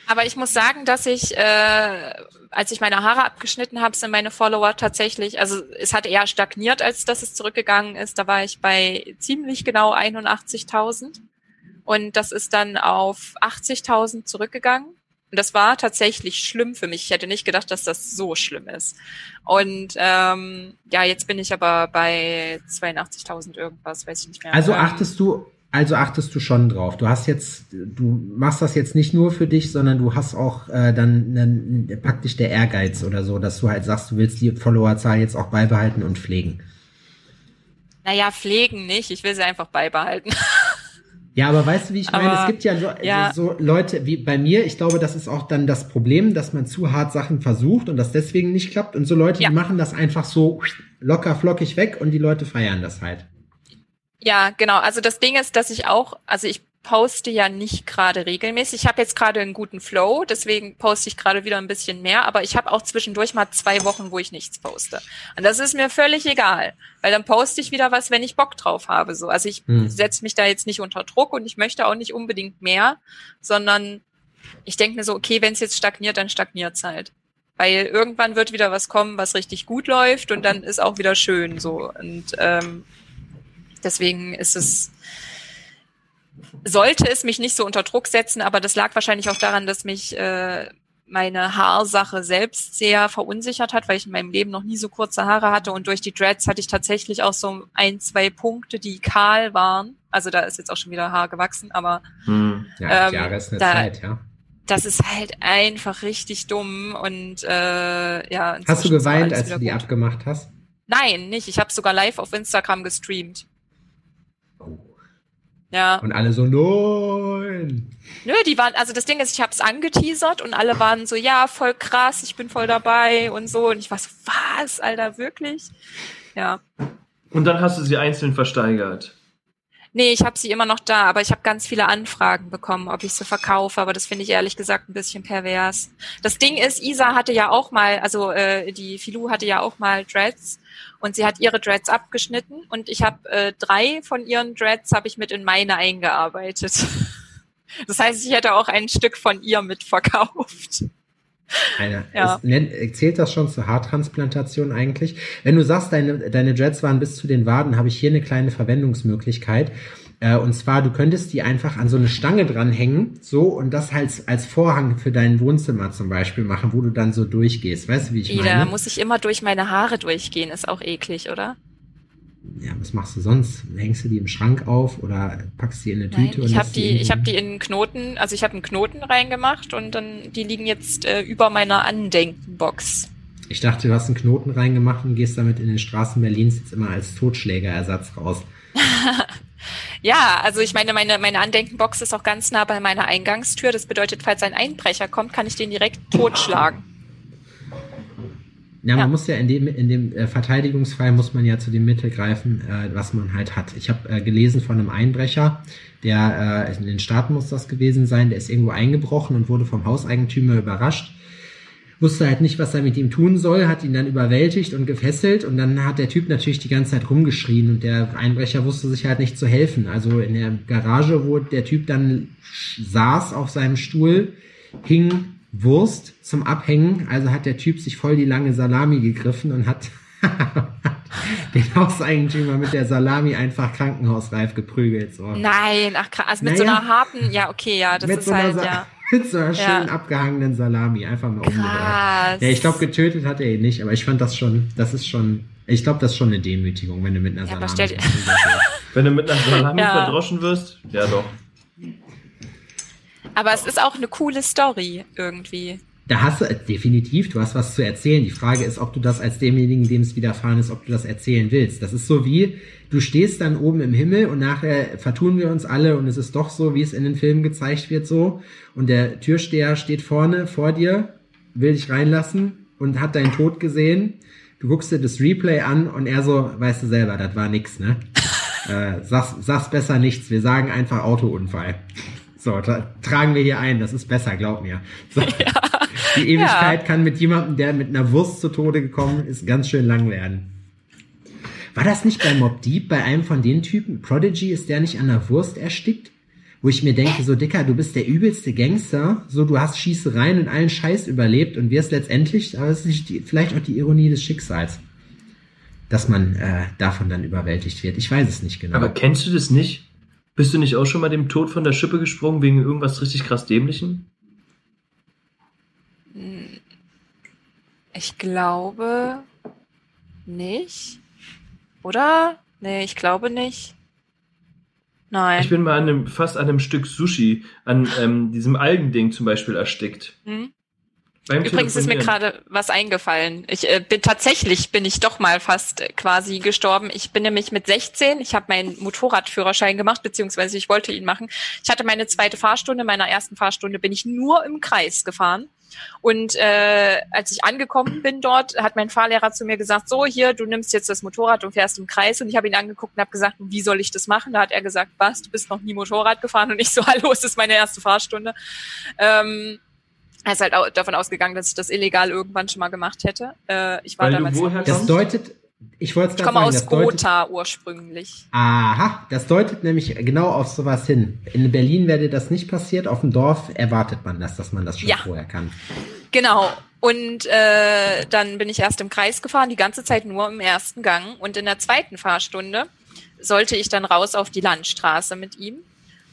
Aber ich muss sagen, dass ich, äh, als ich meine Haare abgeschnitten habe, sind meine Follower tatsächlich, also es hat eher stagniert, als dass es zurückgegangen ist. Da war ich bei ziemlich genau 81.000 und das ist dann auf 80.000 zurückgegangen. Und das war tatsächlich schlimm für mich. Ich hätte nicht gedacht, dass das so schlimm ist. Und ähm, ja, jetzt bin ich aber bei 82.000 irgendwas, weiß ich nicht mehr. Also achtest du, also achtest du schon drauf. Du hast jetzt, du machst das jetzt nicht nur für dich, sondern du hast auch äh, dann einen, praktisch der Ehrgeiz oder so, dass du halt sagst, du willst die Followerzahl jetzt auch beibehalten und pflegen. Naja, pflegen nicht. Ich will sie einfach beibehalten. Ja, aber weißt du, wie ich meine? Aber, Es gibt ja so, ja. so Leute wie bei mir. Ich glaube, das ist auch dann das Problem, dass man zu hart Sachen versucht und das deswegen nicht klappt. Und so Leute, Ja. die machen das einfach so locker flockig weg und die Leute feiern das halt. Ja, genau. Also das Ding ist, dass ich auch, also ich poste ja nicht gerade regelmäßig. Ich habe jetzt gerade einen guten Flow, deswegen poste ich gerade wieder ein bisschen mehr, aber ich habe auch zwischendurch mal zwei Wochen, wo ich nichts poste. Und das ist mir völlig egal, weil dann poste ich wieder was, wenn ich Bock drauf habe. So, also ich Hm. setze mich da jetzt nicht unter Druck und ich möchte auch nicht unbedingt mehr, sondern ich denke mir so, okay, wenn es jetzt stagniert, dann stagniert's halt. Weil irgendwann wird wieder was kommen, was richtig gut läuft und dann ist auch wieder schön so. Und ähm, deswegen ist es, sollte es mich nicht so unter Druck setzen, aber das lag wahrscheinlich auch daran, dass mich äh, meine Haarsache selbst sehr verunsichert hat, weil ich in meinem Leben noch nie so kurze Haare hatte und durch die Dreads hatte ich tatsächlich auch so ein, zwei Punkte, die kahl waren. Also da ist jetzt auch schon wieder Haar gewachsen, aber Hm. Ja, Ähm, Jahre ist eine da- Zeit, ja. das ist halt einfach richtig dumm und äh, ja. Hast du geweint, als du die gut. abgemacht hast? Nein, nicht. Ich habe sogar live auf Instagram gestreamt. Ja. Und alle so, nein. Nö, die waren, also das Ding ist, ich habe es angeteasert und alle waren so, ja, voll krass, ich bin voll dabei und so. Und ich war so, was, Alter, wirklich? Ja. Und dann hast du sie einzeln versteigert. Nee, ich habe sie immer noch da, aber ich habe ganz viele Anfragen bekommen, ob ich sie verkaufe, aber das finde ich ehrlich gesagt ein bisschen pervers. Das Ding ist, Isa hatte ja auch mal, also äh, die Filou hatte ja auch mal Dreads und sie hat ihre Dreads abgeschnitten und ich habe äh, drei von ihren Dreads habe ich mit in meine eingearbeitet. Das heißt, ich hätte auch ein Stück von ihr mitverkauft. Eine, Ja. nennt, zählt das schon zur Haartransplantation eigentlich? Wenn du sagst, deine, deine Jets waren bis zu den Waden, habe ich hier eine kleine Verwendungsmöglichkeit. Äh, und zwar, du könntest die einfach an so eine Stange dranhängen, so, und das halt als Vorhang für dein Wohnzimmer zum Beispiel machen, wo du dann so durchgehst. Weißt du, wie ich Ida, meine? muss ich immer durch meine Haare durchgehen, ist auch eklig, oder? Ja, was machst du sonst? Hängst du die im Schrank auf oder packst die in eine Nein, Tüte? ich habe die, irgendwo- ich habe die in einen Knoten, also ich habe einen Knoten reingemacht und dann die liegen jetzt äh, über meiner Andenkenbox. Ich dachte, du hast einen Knoten reingemacht und gehst damit in den Straßen Berlins jetzt immer als Totschlägerersatz raus. Ja, also ich meine, meine meine Andenkenbox ist auch ganz nah bei meiner Eingangstür. Das bedeutet, falls ein Einbrecher kommt, kann ich den direkt totschlagen. Ja, man Ja. muss ja in dem, in dem äh, Verteidigungsfall muss man ja zu dem Mittel greifen, äh, was man halt hat. Ich habe äh, gelesen von einem Einbrecher, der äh, in den Staaten muss das gewesen sein, der ist irgendwo eingebrochen und wurde vom Hauseigentümer überrascht. Wusste halt nicht, was er mit ihm tun soll, hat ihn dann überwältigt und gefesselt und dann hat der Typ natürlich die ganze Zeit rumgeschrien und der Einbrecher wusste sich halt nicht zu helfen. Also in der Garage, wo der Typ dann saß auf seinem Stuhl, hing Wurst zum Abhängen. Also hat der Typ sich voll die lange Salami gegriffen und hat den Hauseigentümer mit der Salami einfach krankenhausreif geprügelt. So. Nein, ach krass. Also mit so Naja. einer harten, ja, okay, ja, das mit ist so einer halt, Sa- ja. Mit so einer schön Ja. abgehangenen Salami. Einfach mal umgebracht. Krass. Ja, ich glaube, getötet hat er ihn nicht, aber ich fand das schon, das ist schon, ich glaube, das ist schon eine Demütigung, wenn du mit einer Ja, aber Salami. Wenn du mit einer Salami Ja. verdroschen wirst, ja doch. Aber es ist auch eine coole Story irgendwie. Da hast du, äh, definitiv, du hast was zu erzählen. Die Frage ist, ob du das als demjenigen, dem es widerfahren ist, ob du das erzählen willst. Das ist so wie, du stehst dann oben im Himmel und nachher vertun wir uns alle und es ist doch so, wie es in den Filmen gezeigt wird, so. Und der Türsteher steht vorne vor dir, will dich reinlassen und hat deinen Tod gesehen. Du guckst dir das Replay an und er so, weißt du selber, das war nix, ne? äh, sag's, sag's besser nichts. Wir sagen einfach Autounfall. So, tra tragen wir hier ein. Das ist besser, glaub mir. So. Die Ewigkeit kann mit jemandem, der mit einer Wurst zu Tode gekommen ist, ganz schön lang werden. War das nicht bei Mob Deep, bei einem von den Typen? Prodigy, ist der nicht an der Wurst erstickt? Wo ich mir denke, so Dicker, du bist der übelste Gangster, so du hast Schießereien und allen Scheiß überlebt und wirst letztendlich, aber es ist nicht die, vielleicht auch die Ironie des Schicksals, dass man äh, davon dann überwältigt wird. Ich weiß es nicht genau. Aber kennst du das nicht? Bist du nicht auch schon mal dem Tod von der Schippe gesprungen wegen irgendwas richtig krass Dämlichen? Ich glaube nicht. Oder? Nee, ich glaube nicht. Nein. Ich bin mal an einem, fast an einem Stück Sushi, an ähm, diesem Algending zum Beispiel erstickt. Hm? Beim Übrigens ist mir gerade was eingefallen. Ich äh, bin tatsächlich bin ich doch mal fast äh, quasi gestorben. Ich bin nämlich mit 16, ich habe meinen Motorradführerschein gemacht, beziehungsweise ich wollte ihn machen. Ich hatte meine zweite Fahrstunde, in meiner ersten Fahrstunde bin ich nur im Kreis gefahren. Und äh, als ich angekommen bin dort, hat mein Fahrlehrer zu mir gesagt, so hier, du nimmst jetzt das Motorrad und fährst im Kreis. Und ich habe ihn angeguckt und habe gesagt, wie soll ich das machen? Da hat er gesagt, was, du bist noch nie Motorrad gefahren. Und ich so, hallo, es ist meine erste Fahrstunde. Ähm, er ist halt au- davon ausgegangen, dass ich das illegal irgendwann schon mal gemacht hätte. Äh, ich war Weil du damals. woher das deutet, ich wollte es ich komme sagen, aus Gotha ursprünglich. Aha, das deutet nämlich genau auf sowas hin. In Berlin wäre dir das nicht passiert, auf dem Dorf erwartet man das, dass man das schon Ja. vorher kann. Genau. Und äh, dann bin ich erst im Kreis gefahren, die ganze Zeit nur im ersten Gang. Und in der zweiten Fahrstunde sollte ich dann raus auf die Landstraße mit ihm.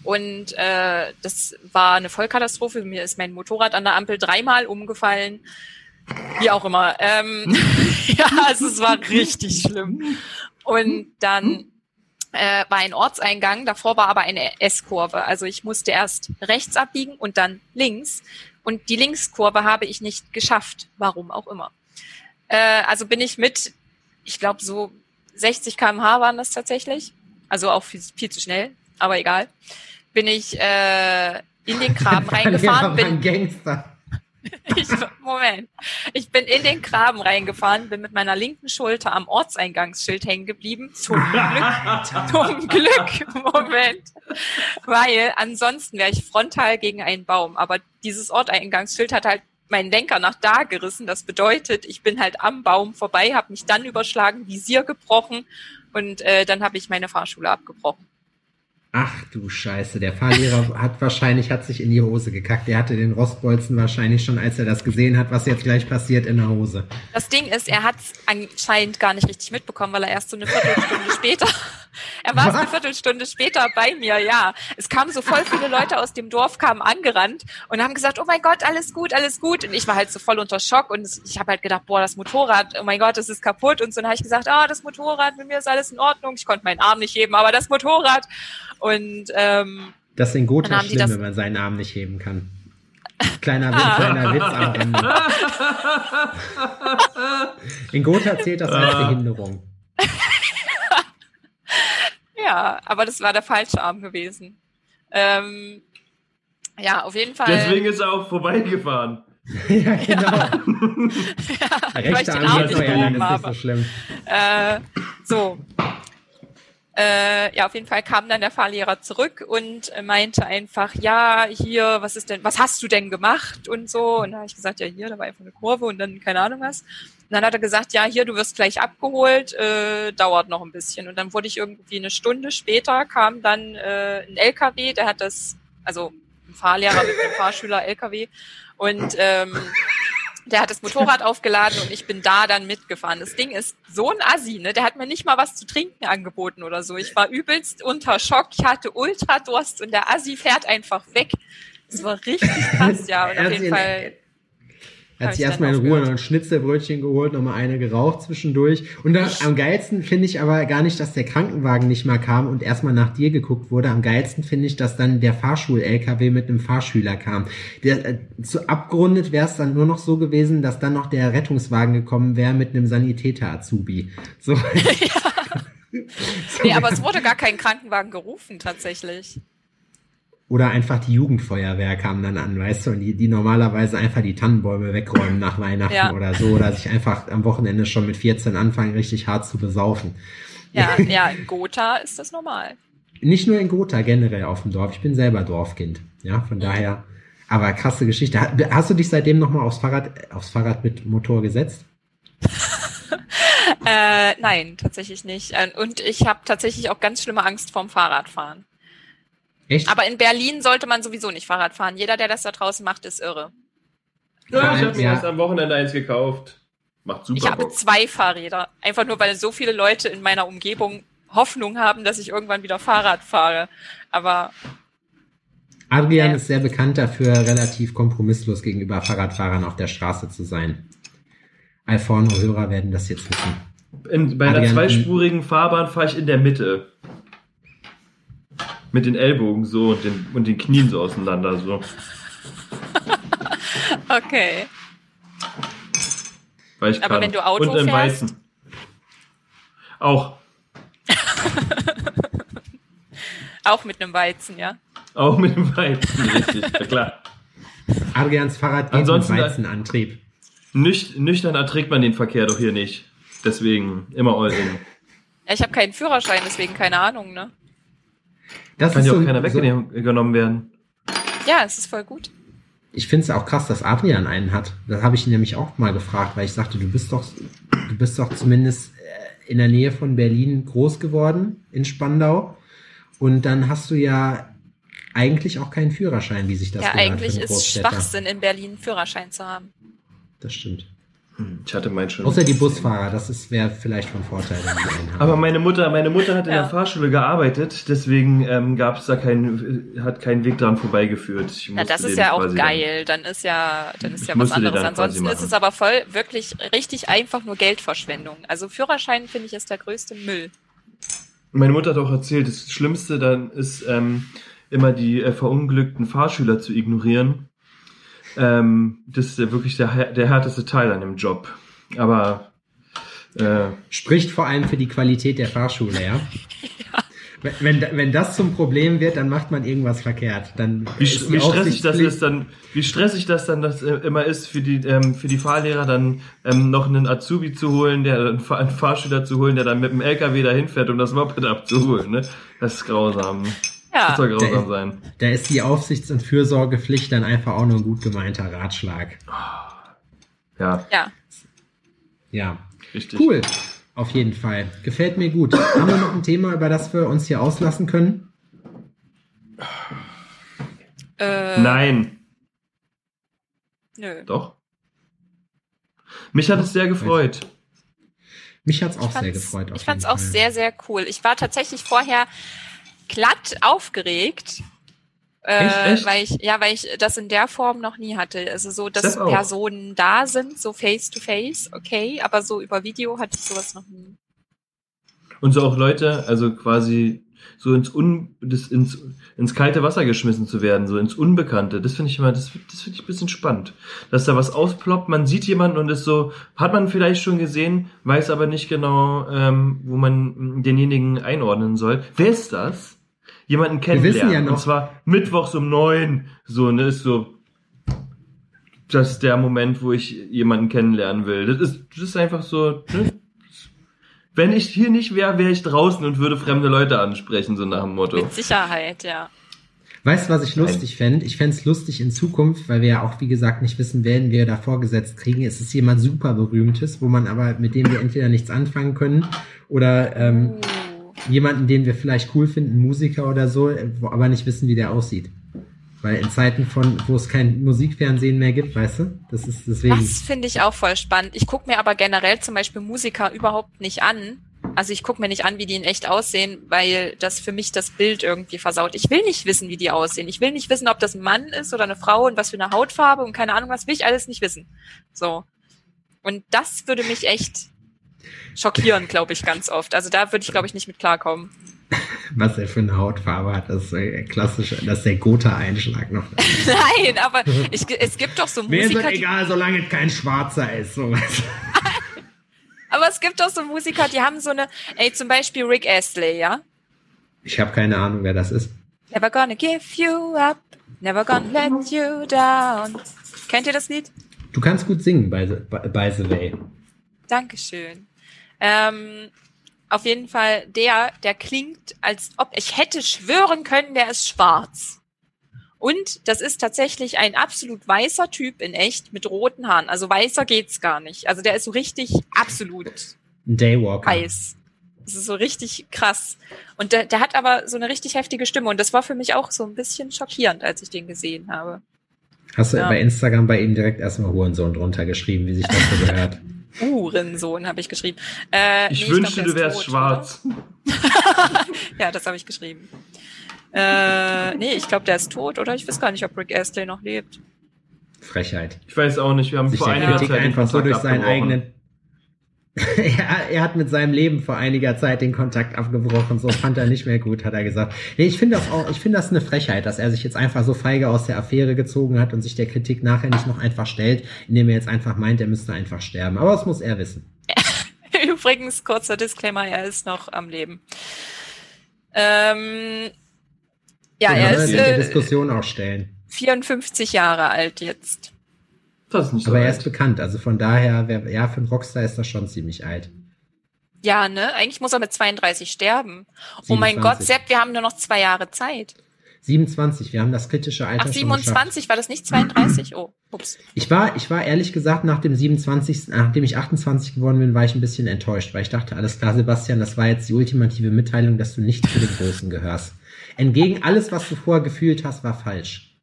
Und äh, das war eine Vollkatastrophe. Mir ist mein Motorrad an der Ampel dreimal umgefallen. Wie auch immer. Ähm, ja, also es war richtig schlimm. Und dann äh, war ein Ortseingang, davor war aber eine S-Kurve. Also ich musste erst rechts abbiegen und dann links. Und die Linkskurve habe ich nicht geschafft, warum auch immer. Äh, also bin ich mit, ich glaube so 60 km/h waren das tatsächlich, also auch viel, viel zu schnell, aber egal, bin ich äh, in den Graben reingefahren, ein bin Gangster. ich, Moment. Ich bin in den Graben reingefahren, bin mit meiner linken Schulter am Ortseingangsschild hängen geblieben. Zum Glück, zum Glück, Moment. Weil ansonsten wäre ich frontal gegen einen Baum. Aber dieses Ortseingangsschild hat halt meinen Lenker nach da gerissen. Das bedeutet, ich bin halt am Baum vorbei, habe mich dann überschlagen, Visier gebrochen und äh, dann habe ich meine Fahrschule abgebrochen. Ach du Scheiße, der Fahrlehrer hat wahrscheinlich, hat sich in die Hose gekackt. Der hatte den Rostbolzen wahrscheinlich schon, als er das gesehen hat, was jetzt gleich passiert, in der Hose. Das Ding ist, er hat es anscheinend gar nicht richtig mitbekommen, weil er erst so eine Viertelstunde später, er war erst eine? Viertelstunde später bei mir, ja. Es kamen so voll viele Leute aus dem Dorf, kamen angerannt und haben gesagt, oh mein Gott, alles gut, alles gut. Und ich war halt so voll unter Schock und ich habe halt gedacht, boah, das Motorrad, oh mein Gott, das ist kaputt. Und so dann habe ich gesagt, ah, das Motorrad, mit mir ist alles in Ordnung. Ich konnte meinen Arm nicht heben, aber das Motorrad. Und ähm, Das ist in Gotha schlimm, das- wenn man seinen Arm nicht heben kann. Kleiner, Witz, Ah. kleiner Witz am Ende. In Gotha zählt das als Ah. Behinderung. ja, aber das war der falsche Arm gewesen. Ähm, ja, auf jeden Fall. Deswegen ist er auch vorbeigefahren. ja, genau. ja, ich Rechter Arm ist nicht so schlimm. Äh, so. Äh, ja, auf jeden Fall kam dann der Fahrlehrer zurück und äh, meinte einfach, ja, hier, was ist denn, was hast du denn gemacht und so. Und da habe ich gesagt, ja, hier, da war einfach eine Kurve und dann keine Ahnung was. Und dann hat er gesagt, ja, hier, du wirst gleich abgeholt, äh, dauert noch ein bisschen. Und dann wurde ich irgendwie eine Stunde später, kam dann äh, ein LKW, der hat das, also ein Fahrlehrer mit einem Fahrschüler LKW und ähm, der hat das Motorrad aufgeladen und ich bin da dann mitgefahren. Das Ding ist so ein Assi, ne? Der hat mir nicht mal was zu trinken angeboten oder so. Ich war übelst unter Schock, ich hatte Ultradurst und der Assi fährt einfach weg. Das war richtig krass, ja. Und auf jeden Fall. Er hat ich sich erstmal in Ruhe noch ein Schnitzelbrötchen geholt, nochmal eine geraucht zwischendurch. Und dann, am geilsten finde ich aber gar nicht, dass der Krankenwagen nicht mal kam und erstmal nach dir geguckt wurde. Am geilsten finde ich, dass dann der Fahrschul-LKW mit einem Fahrschüler kam. Der, äh, zu abgerundet wäre es dann nur noch so gewesen, dass dann noch der Rettungswagen gekommen wäre mit einem Sanitäter-Azubi. So. Nee, aber es wurde gar kein Krankenwagen gerufen, tatsächlich. Oder einfach die Jugendfeuerwehr kam dann an, weißt du, und die, die normalerweise einfach die Tannenbäume wegräumen nach Weihnachten Ja. oder so, oder sich einfach am Wochenende schon mit 14 anfangen, richtig hart zu besaufen. Ja, ja, in Gotha ist das normal. Nicht nur in Gotha, generell auf dem Dorf. Ich bin selber Dorfkind. Ja, von daher. Aber krasse Geschichte. Ha- Hast du dich seitdem nochmal aufs Fahrrad, aufs Fahrrad mit Motor gesetzt? Äh, nein, tatsächlich nicht. Äh, Und ich habe tatsächlich auch ganz schlimme Angst vorm Fahrradfahren. Echt? Aber in Berlin sollte man sowieso nicht Fahrrad fahren. Jeder, der das da draußen macht, ist irre. Ja, ich habe mir Ja. erst am Wochenende eins gekauft. Macht super Ich habe Bock. zwei Fahrräder. Einfach nur, weil so viele Leute in meiner Umgebung Hoffnung haben, dass ich irgendwann wieder Fahrrad fahre. Aber Adrian Ja. ist sehr bekannt dafür, relativ kompromisslos gegenüber Fahrradfahrern auf der Straße zu sein. Alforno-Hörer werden das jetzt wissen. In, bei einer Adrian, zweispurigen Fahrbahn fahre ich in der Mitte. Mit den Ellbogen so und den, und den Knien so auseinander so. okay. Weil ich Aber kann. wenn du Auto und im fährst? Weißen. Auch. Auch mit einem Weizen, ja. Auch mit dem Weizen, richtig. Ja, klar. Adrians Fahrrad geht Ansonsten- mit Weizenantrieb. Nüch, nüchtern erträgt man den Verkehr doch hier nicht. Deswegen immer all in. ja ich habe keinen Führerschein, deswegen keine Ahnung, ne? Das Kann ist ja so, auch keiner so, weggenommen werden. Ja, es ist voll gut. Ich finde es auch krass, dass Adrian einen hat. Das habe ich ihn nämlich auch mal gefragt, weil ich sagte, du bist doch, du bist doch zumindest äh, in der Nähe von Berlin groß geworden, in Spandau. Und dann hast du ja eigentlich auch keinen Führerschein, wie sich das ja, eigentlich ist. Schwachsinn, in Berlin einen Führerschein zu haben. Das stimmt. Hm, Ich hatte meinen schon. Außer die Busfahrer, das wäre vielleicht von Vorteil. Aber meine Mutter, meine Mutter hat in Ja. der Fahrschule gearbeitet, deswegen ähm, gab es da keinen, hat keinen Weg dran vorbeigeführt. Musste das ist ja auch geil. Dann ist ja, dann ist ja was anderes. dann Ansonsten ist es aber voll wirklich richtig einfach nur Geldverschwendung. Also Führerschein finde ich ist der größte Müll. Dann, meine Mutter hat auch erzählt, das Schlimmste dann ist ähm, immer die äh, verunglückten Fahrschüler zu ignorieren. Ähm, das ist ja wirklich der, der härteste Teil an dem Job. Aber äh, Spricht vor allem für die Qualität der Fahrschule, ja? Wenn, wenn, wenn das zum Problem wird, dann macht man irgendwas verkehrt. Dann Wie, wie stressig das ist dann, wie stressig das dann das äh, immer ist für die ähm, für die Fahrlehrer dann ähm, noch einen Azubi zu holen, der einen Fahrschüler zu holen, der dann mit dem LKW dahin fährt, um das Moped abzuholen. Ne? Das ist grausam. Ja, Das soll grausam Der- sein. Da ist die Aufsichts- und Fürsorgepflicht dann einfach auch nur ein gut gemeinter Ratschlag. Ja, ja. Ja, richtig. cool. Auf jeden Fall. Gefällt mir gut. Haben wir noch ein Thema, über das wir uns hier auslassen können? Äh, Nein, Nö. doch. Mich hat es sehr gefreut. Mich hat's auch Ich sehr gefreut. Ich fand's jeden auch sehr, sehr cool. Ich war tatsächlich vorher glatt aufgeregt. Äh, Echt, echt? Weil ich, ja, weil ich das in der Form noch nie hatte. Also so, dass auch. Personen da sind, so face to face, okay, aber so über Video hatte ich sowas noch nie. Und so auch Leute, also quasi so ins, Un, das, ins, ins kalte Wasser geschmissen zu werden, so ins Unbekannte. Das finde ich immer, das, das finde ich ein bisschen spannend. Dass da was ausploppt, man sieht jemanden und ist so, hat man vielleicht schon gesehen, weiß aber nicht genau, ähm, wo man denjenigen einordnen soll. Wer ist das? Jemanden wissen kennenlernen. ja noch- Und zwar mittwochs um neun. So, ne, ist so, das ist der Moment, wo ich jemanden kennenlernen will. Das ist, das ist einfach so, ne? Wenn ich hier nicht wäre, wäre ich draußen und würde fremde Leute ansprechen, so nach dem Motto. Mit Sicherheit, ja. Weißt du, was ich lustig fände? Ich fände es lustig in Zukunft, weil wir ja auch, wie gesagt, nicht wissen werden, wer da vorgesetzt kriegen. Es ist jemand super berühmtes, wo man aber, mit dem wir entweder nichts anfangen können oder ähm, Uh. Jemanden, den wir vielleicht cool finden, Musiker oder so, äh, aber nicht wissen, wie der aussieht. Weil in Zeiten von, wo es kein Musikfernsehen mehr gibt, weißt du, das ist deswegen. Das finde ich auch voll spannend. Ich gucke mir aber generell zum Beispiel Musiker überhaupt nicht an. Also ich gucke mir nicht an, wie die in echt aussehen, weil das für mich das Bild irgendwie versaut. Ich will nicht wissen, wie die aussehen. Ich will nicht wissen, ob das ein Mann ist oder eine Frau und was für eine Hautfarbe und keine Ahnung, was will ich alles nicht wissen. So. Und das würde mich echt schockieren, glaube ich, ganz oft. Also da würde ich, glaube ich, nicht mit klarkommen. was er für eine Hautfarbe hat, das ist klassisch, das ist der Gotha-Einschlag noch. Nein, aber ich, es gibt doch so Mir ist Musiker, die, egal, solange es kein Schwarzer ist. So. aber es gibt doch so Musiker, die haben so eine, ey, zum Beispiel Rick Astley, ja? Ich habe keine Ahnung, wer das ist. Never gonna give you up, never gonna let you down. Kennt ihr das Lied? Du kannst gut singen, by the, by the way. Dankeschön. Ähm, auf jeden Fall, der, der klingt, als ob ich hätte schwören können, der ist schwarz. Und das ist tatsächlich ein absolut weißer Typ in echt mit roten Haaren. Also weißer geht's gar nicht. Also der ist so richtig absolut Daywalker. weiß. Das ist so richtig krass. Und der, der hat aber so eine richtig heftige Stimme. Und das war für mich auch so ein bisschen schockierend, als ich den gesehen habe. Hast du Ja. bei Instagram bei ihm direkt erstmal Hurensohn drunter geschrieben, wie sich das so gehört? Uhrensohn habe ich geschrieben. Äh, Ich nee, wünschte, glaub, der du wärst tot, schwarz. Ja, das habe ich geschrieben. Äh, nee, ich glaube, der ist tot, oder? Ich weiß gar nicht, ob Rick Astley noch lebt. Frechheit. Ich weiß auch nicht, wir haben Sich vor einiger Kritik Zeit den einfach so durch seinen eigenen. er, er hat mit seinem Leben vor einiger Zeit den Kontakt abgebrochen. So fand er nicht mehr gut, hat er gesagt. Nee, ich finde das auch, ich finde das eine Frechheit, dass er sich jetzt einfach so feige aus der Affäre gezogen hat und sich der Kritik nachher nicht noch einfach stellt, indem er jetzt einfach meint, er müsste einfach sterben. Aber das muss er wissen. Übrigens, kurzer Disclaimer, er ist noch am Leben. Ähm, ja, Den er kann man ist äh, Diskussion auch stellen. 54 Jahre alt jetzt. Das ist nicht so Aber er alt. ist bekannt, also von daher, wer, ja, für einen Rockstar ist das schon ziemlich alt. Ja, ne? Eigentlich muss er mit 32 sterben. Oh mein 27. Gott, Sepp, wir haben nur noch zwei Jahre Zeit. 27, wir haben das kritische Alter Ach, schon geschafft. 27, war das nicht 32? Oh, ups. Ich war, ich war ehrlich gesagt nach dem 27., nachdem ich 28 geworden bin, war ich ein bisschen enttäuscht, weil ich dachte, alles klar, Sebastian, das war jetzt die ultimative Mitteilung, dass du nicht zu den Großen gehörst. Entgegen alles, was du vorher gefühlt hast, war falsch.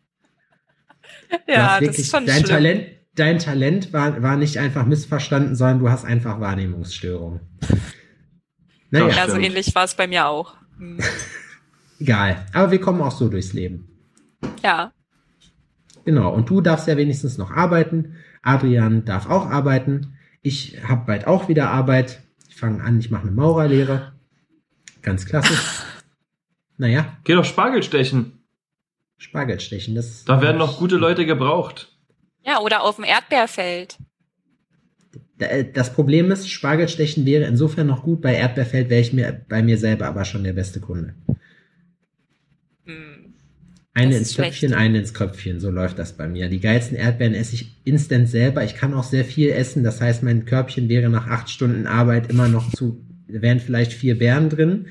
Ja, das ist schon dein schlimm. Talent, dein Talent war, war nicht einfach missverstanden, sondern du hast einfach Wahrnehmungsstörungen. Naja, Ja. So ähnlich war es bei mir auch. Hm. egal. Aber wir kommen auch so durchs Leben. Ja, Genau, und du darfst ja wenigstens noch arbeiten. Adrian darf auch arbeiten. Ich habe bald auch wieder Arbeit. Ich fange an, ich mache eine Maurerlehre. Ganz klassisch. Naja, Geh doch Spargel stechen. Spargelstechen. Das Da werden noch gute Leute gebraucht. Ja, oder auf dem Erdbeerfeld. äh, Das Problem ist, Spargelstechen wäre insofern noch gut. Bei Erdbeerfeld wäre ich mir bei mir selber aber schon der beste Kunde. Hm. Eine Das ins. Köpfchen, eine ins Köpfchen. So läuft das bei mir. Die geilsten Erdbeeren esse ich instant selber. Ich kann auch sehr viel essen. Das heißt, mein Körbchen wäre nach acht Stunden Arbeit immer noch zu, wären vielleicht vier Beeren drin.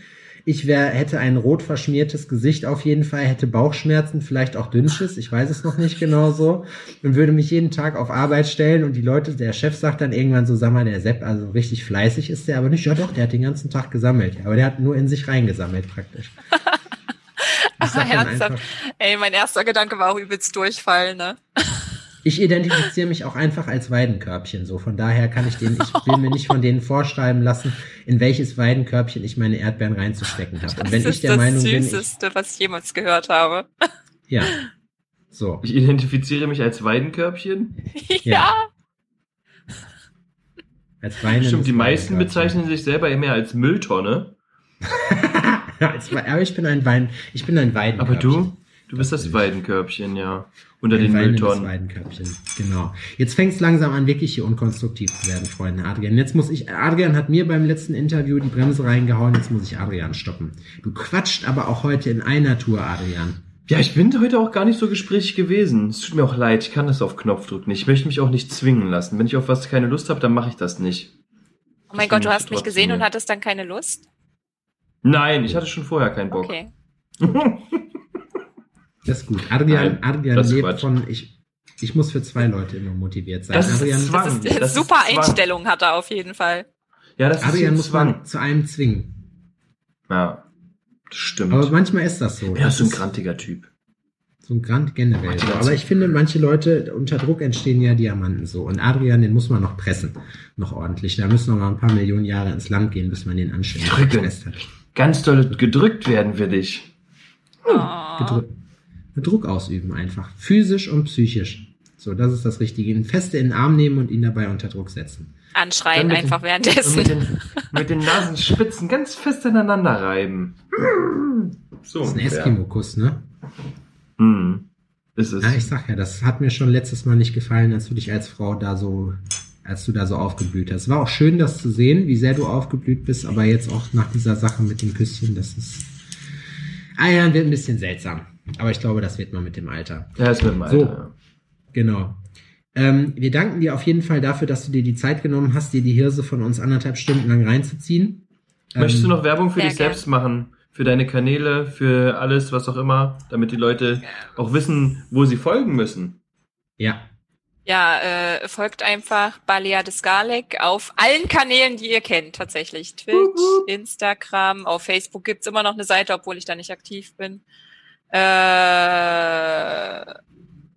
Ich wär, hätte ein rot verschmiertes Gesicht auf jeden Fall, hätte Bauchschmerzen, vielleicht auch Dünnschiss, ich weiß es noch nicht genau so, und würde mich jeden Tag auf Arbeit stellen und die Leute, der Chef sagt dann irgendwann so, sag mal, der Sepp, also richtig fleißig ist der aber nicht. Ja doch, der hat den ganzen Tag gesammelt, aber der hat nur in sich reingesammelt praktisch. Sag dann Ernsthaft? Ey, mein erster Gedanke war auch übelst Durchfall, ne? Ich identifiziere mich auch einfach als Weidenkörbchen, so. Von daher kann ich den, ich will mir nicht von denen vorschreiben lassen, in welches Weidenkörbchen ich meine Erdbeeren reinzustecken habe. Und Das wenn ich ist der das Meinung bin, ich, Süßeste, was ich jemals gehört habe. ja. So. Ich identifiziere mich als Weidenkörbchen. ja. Als weinendes Stimmt, die meisten bezeichnen sich selber mehr als Mülltonne. aber ich bin ein Wein, ich bin ein Weidenkörbchen. Aber du, du bist Das das. Weidenkörbchen, ja. Unter Ein den weinendes Mülltonnen. Weidenkörbchen. Genau. Jetzt fängt es langsam an, wirklich hier unkonstruktiv zu werden, Freunde. Adrian. Jetzt muss ich, Adrian hat mir beim letzten Interview die Bremse reingehauen, jetzt muss ich Adrian stoppen. Du quatscht aber auch heute in einer Tour, Adrian. Ja, ich bin heute auch gar nicht so gesprächig gewesen. Es tut mir auch leid, ich kann das auf Knopfdruck nicht. Ich möchte mich auch nicht zwingen lassen. Wenn ich auf was keine Lust habe, dann mache ich das nicht. Oh mein Ich Gott, du hast mich gesehen und hier. hattest dann keine Lust? Nein, ich hatte schon vorher keinen Bock. Okay. Das ist gut. Adrian, Adrian ist lebt Quatsch. von, ich, ich muss für zwei Leute immer motiviert sein. Das ist Adrian, Zwang. Das ist, das ist super Zwang. Einstellung hat er auf jeden Fall. Ja, das ist Adrian ein muss Zwang. man zu einem zwingen. Ja, das stimmt. Aber manchmal ist das so. ja, Das ist so ein ist grantiger Typ. so ein Grand generell. So. Aber ich finde, manche Leute, unter Druck entstehen ja Diamanten so. Und Adrian, den muss man noch pressen. Noch ordentlich. Da müssen noch mal ein paar Millionen Jahre ins Land gehen, bis man den anständig hat. Ganz doll gedrückt werden für dich. Oh. Gedrückt. Druck ausüben einfach. Physisch und psychisch. So, das ist das Richtige. Ihn feste in den Arm nehmen und ihn dabei unter Druck setzen. Anschreien einfach Und währenddessen. mit den, mit den Nasenspitzen ganz fest aneinander reiben. So. Das ist ein. Eskimo-Kuss, ne? Hm. Ist es. Ja, ich sag ja, das hat mir schon letztes Mal nicht gefallen, als du dich als Frau da so, als du da so aufgeblüht hast. War auch schön, das zu sehen, wie sehr du aufgeblüht bist, aber jetzt auch nach dieser Sache mit dem Küsschen, das ist, ah ja, wird ein bisschen seltsam. Aber ich glaube, das wird man mit dem Alter. ja, ist mit dem Alter. So. ja. Genau. Ähm, wir danken dir auf jeden Fall dafür, dass du dir die Zeit genommen hast, dir die Hirse von uns anderthalb Stunden lang reinzuziehen. Möchtest du Ähm, noch Werbung für dich selbst machen? Für deine Kanäle, für alles, was auch immer, damit die Leute auch wissen, wo sie folgen müssen. Ja, Ja, äh, folgt einfach Balea des Garlic auf allen Kanälen, die ihr kennt, tatsächlich. Twitch. Instagram, auf Facebook gibt's immer noch eine Seite, obwohl ich da nicht aktiv bin. Äh,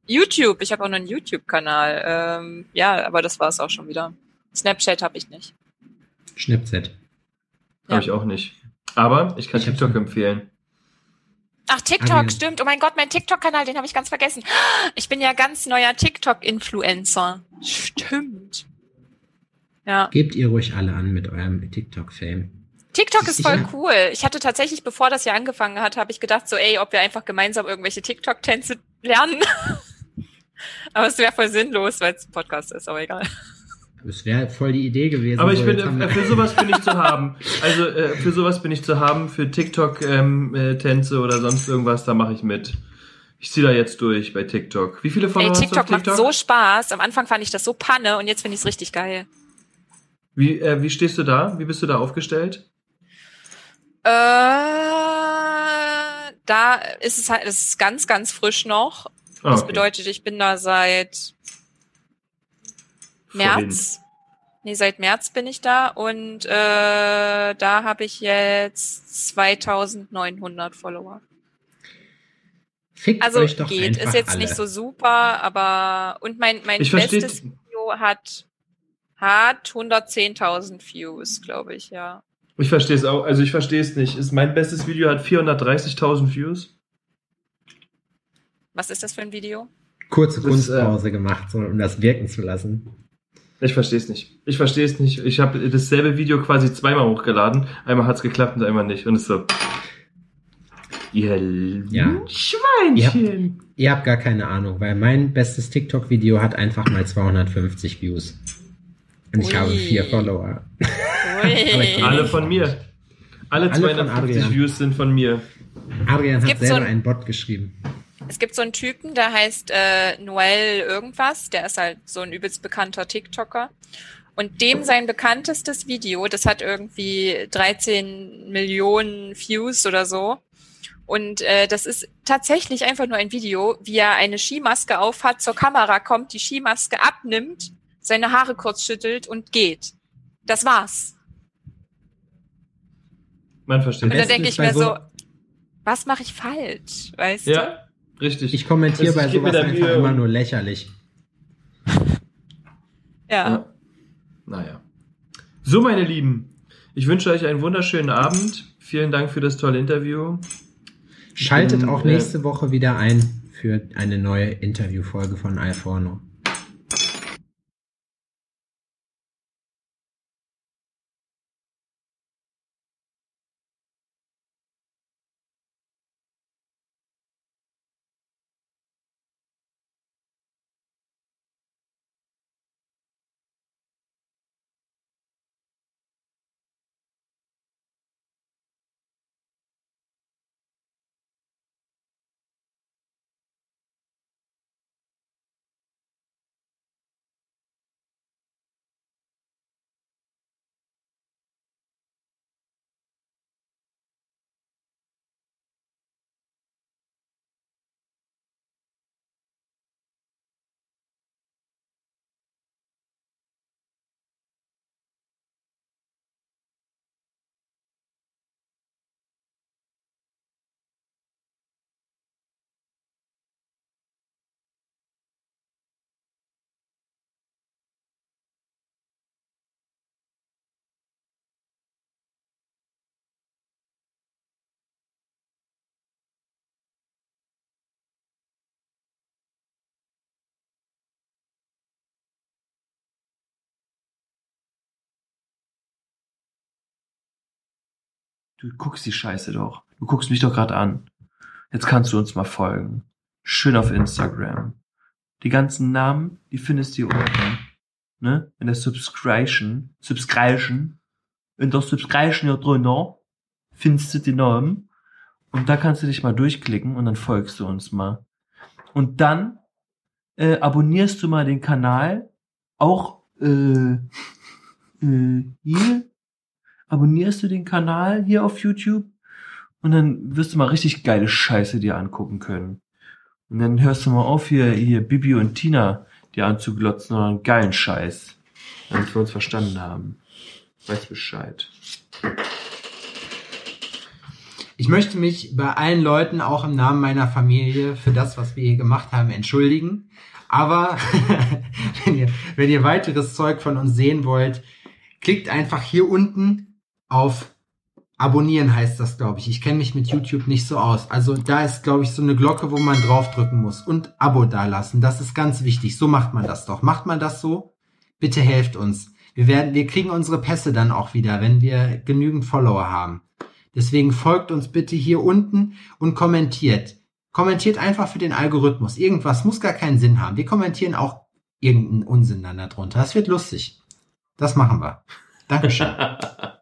YouTube, ich habe auch noch einen YouTube-Kanal. Ähm, ja, aber das war's auch schon wieder. Snapchat habe ich nicht. Schnapchat. Ja. Habe ich auch nicht. Aber ich kann Ich TikTok empfehlen. Ach, TikTok, Adrian. stimmt. Oh mein Gott, mein TikTok-Kanal, den habe ich ganz vergessen. Ich bin ja ganz neuer TikTok-Influencer. Stimmt. Ja. Gebt ihr ruhig alle an mit eurem TikTok-Fame. TikTok ist voll cool. Ich hatte tatsächlich, bevor das hier angefangen hat, habe ich gedacht, so, ey, ob wir einfach gemeinsam irgendwelche TikTok-Tänze lernen. aber es wäre voll sinnlos, weil es ein Podcast ist, aber egal. Das wäre voll die Idee gewesen. Aber ich bin, äh, für sowas bin ich zu haben. Also äh, für sowas bin ich zu haben. Für TikTok-Tänze oder sonst irgendwas, da mache ich mit. Ich ziehe da jetzt durch bei TikTok. Wie viele Follower ey, hast du TikTok auf macht TikTok? so Spaß. Am Anfang fand ich das so Panne und jetzt finde ich es richtig geil. wie, äh, wie stehst du da? Wie bist du da aufgestellt? Äh, da ist es halt, es ist ganz, ganz frisch noch. Ah, Das okay. bedeutet, ich bin da seit März. Nee, seit März bin ich da und äh, da habe ich jetzt 2900 Follower. Fickt Also geht, ist jetzt alle. nicht so super, aber und mein mein Ich bestes Video hat hat 110.000 Views, glaube ich, ja. Ich verstehe es auch. Also ich verstehe es nicht. Ist mein bestes Video hat 430.000 Views. Was ist das für ein Video? Kurze Das, äh, Kunstpause gemacht, so, um das wirken zu lassen. Ich verstehe es nicht. Ich verstehe es nicht. Ich habe dasselbe Video quasi zweimal hochgeladen. Einmal hat's geklappt und einmal nicht. Und es ist so. Ihr Ja. Schweinchen. Ihr habt gar keine Ahnung, weil mein bestes TikTok-Video hat einfach mal 250 Views. Und ich Ui. habe vier Follower. Alle von mir. Alle, Alle von 250 Adrian. Views sind von mir. Adrian hat gibt so selber ein- einen Bot geschrieben. Es gibt so einen Typen, der heißt äh, Noel irgendwas, der ist halt so ein übelst bekannter TikToker. Und dem sein bekanntestes Video, das hat irgendwie 13 Millionen Views oder so. Und äh, das ist tatsächlich einfach nur ein Video, wie er eine Skimaske aufhat, zur Kamera kommt, die Skimaske abnimmt, seine Haare kurz schüttelt und geht. Das war's. Man versteht. Und dann denke ich mir so- so, was mache ich falsch? Weißt du? Ja, richtig. Ich kommentiere Das- bei sowas einfach Mühe immer nur lächerlich. Ja. Ja. Naja. So, meine Lieben. Ich wünsche euch einen wunderschönen Abend. Vielen Dank für das tolle Interview. Schaltet bin, auch äh, nächste Woche wieder ein für eine neue Interviewfolge von Alforno. Du guckst die Scheiße doch. Du guckst mich doch gerade an. Jetzt kannst du uns mal folgen. Schön auf Instagram. Die ganzen Namen, die findest du hier unten. Ne? In der Subscription. Subscription. In der Subscription hier drunter findest du die Namen. Und da kannst du dich mal durchklicken und dann folgst du uns mal. Und dann äh, abonnierst du mal den Kanal. Auch äh, äh, hier. Abonnierst du den Kanal hier auf YouTube. Und dann wirst du mal richtig geile Scheiße dir angucken können. Und dann hörst du mal auf, hier, hier Bibi und Tina dir anzuglotzen oder einen geilen Scheiß. Damit wir uns verstanden haben. Weiß Bescheid. Ich möchte mich bei allen Leuten, auch im Namen meiner Familie, für das, was wir hier gemacht haben, entschuldigen. Aber wenn, ihr, wenn ihr weiteres Zeug von uns sehen wollt, klickt einfach hier unten auf Abonnieren heißt das, glaube ich. Ich kenne mich mit YouTube nicht so aus. Also da ist, glaube ich, so eine Glocke, wo man draufdrücken muss. Und Abo dalassen. Das ist ganz wichtig. So macht man das doch. Macht man das so? Bitte helft uns. Wir werden, wir kriegen unsere Pässe dann auch wieder, wenn wir genügend Follower haben. Deswegen folgt uns bitte hier unten und kommentiert. Kommentiert einfach für den Algorithmus. Irgendwas muss gar keinen Sinn haben. Wir kommentieren auch irgendeinen Unsinn dann darunter. Das wird lustig. Das machen wir. Dankeschön.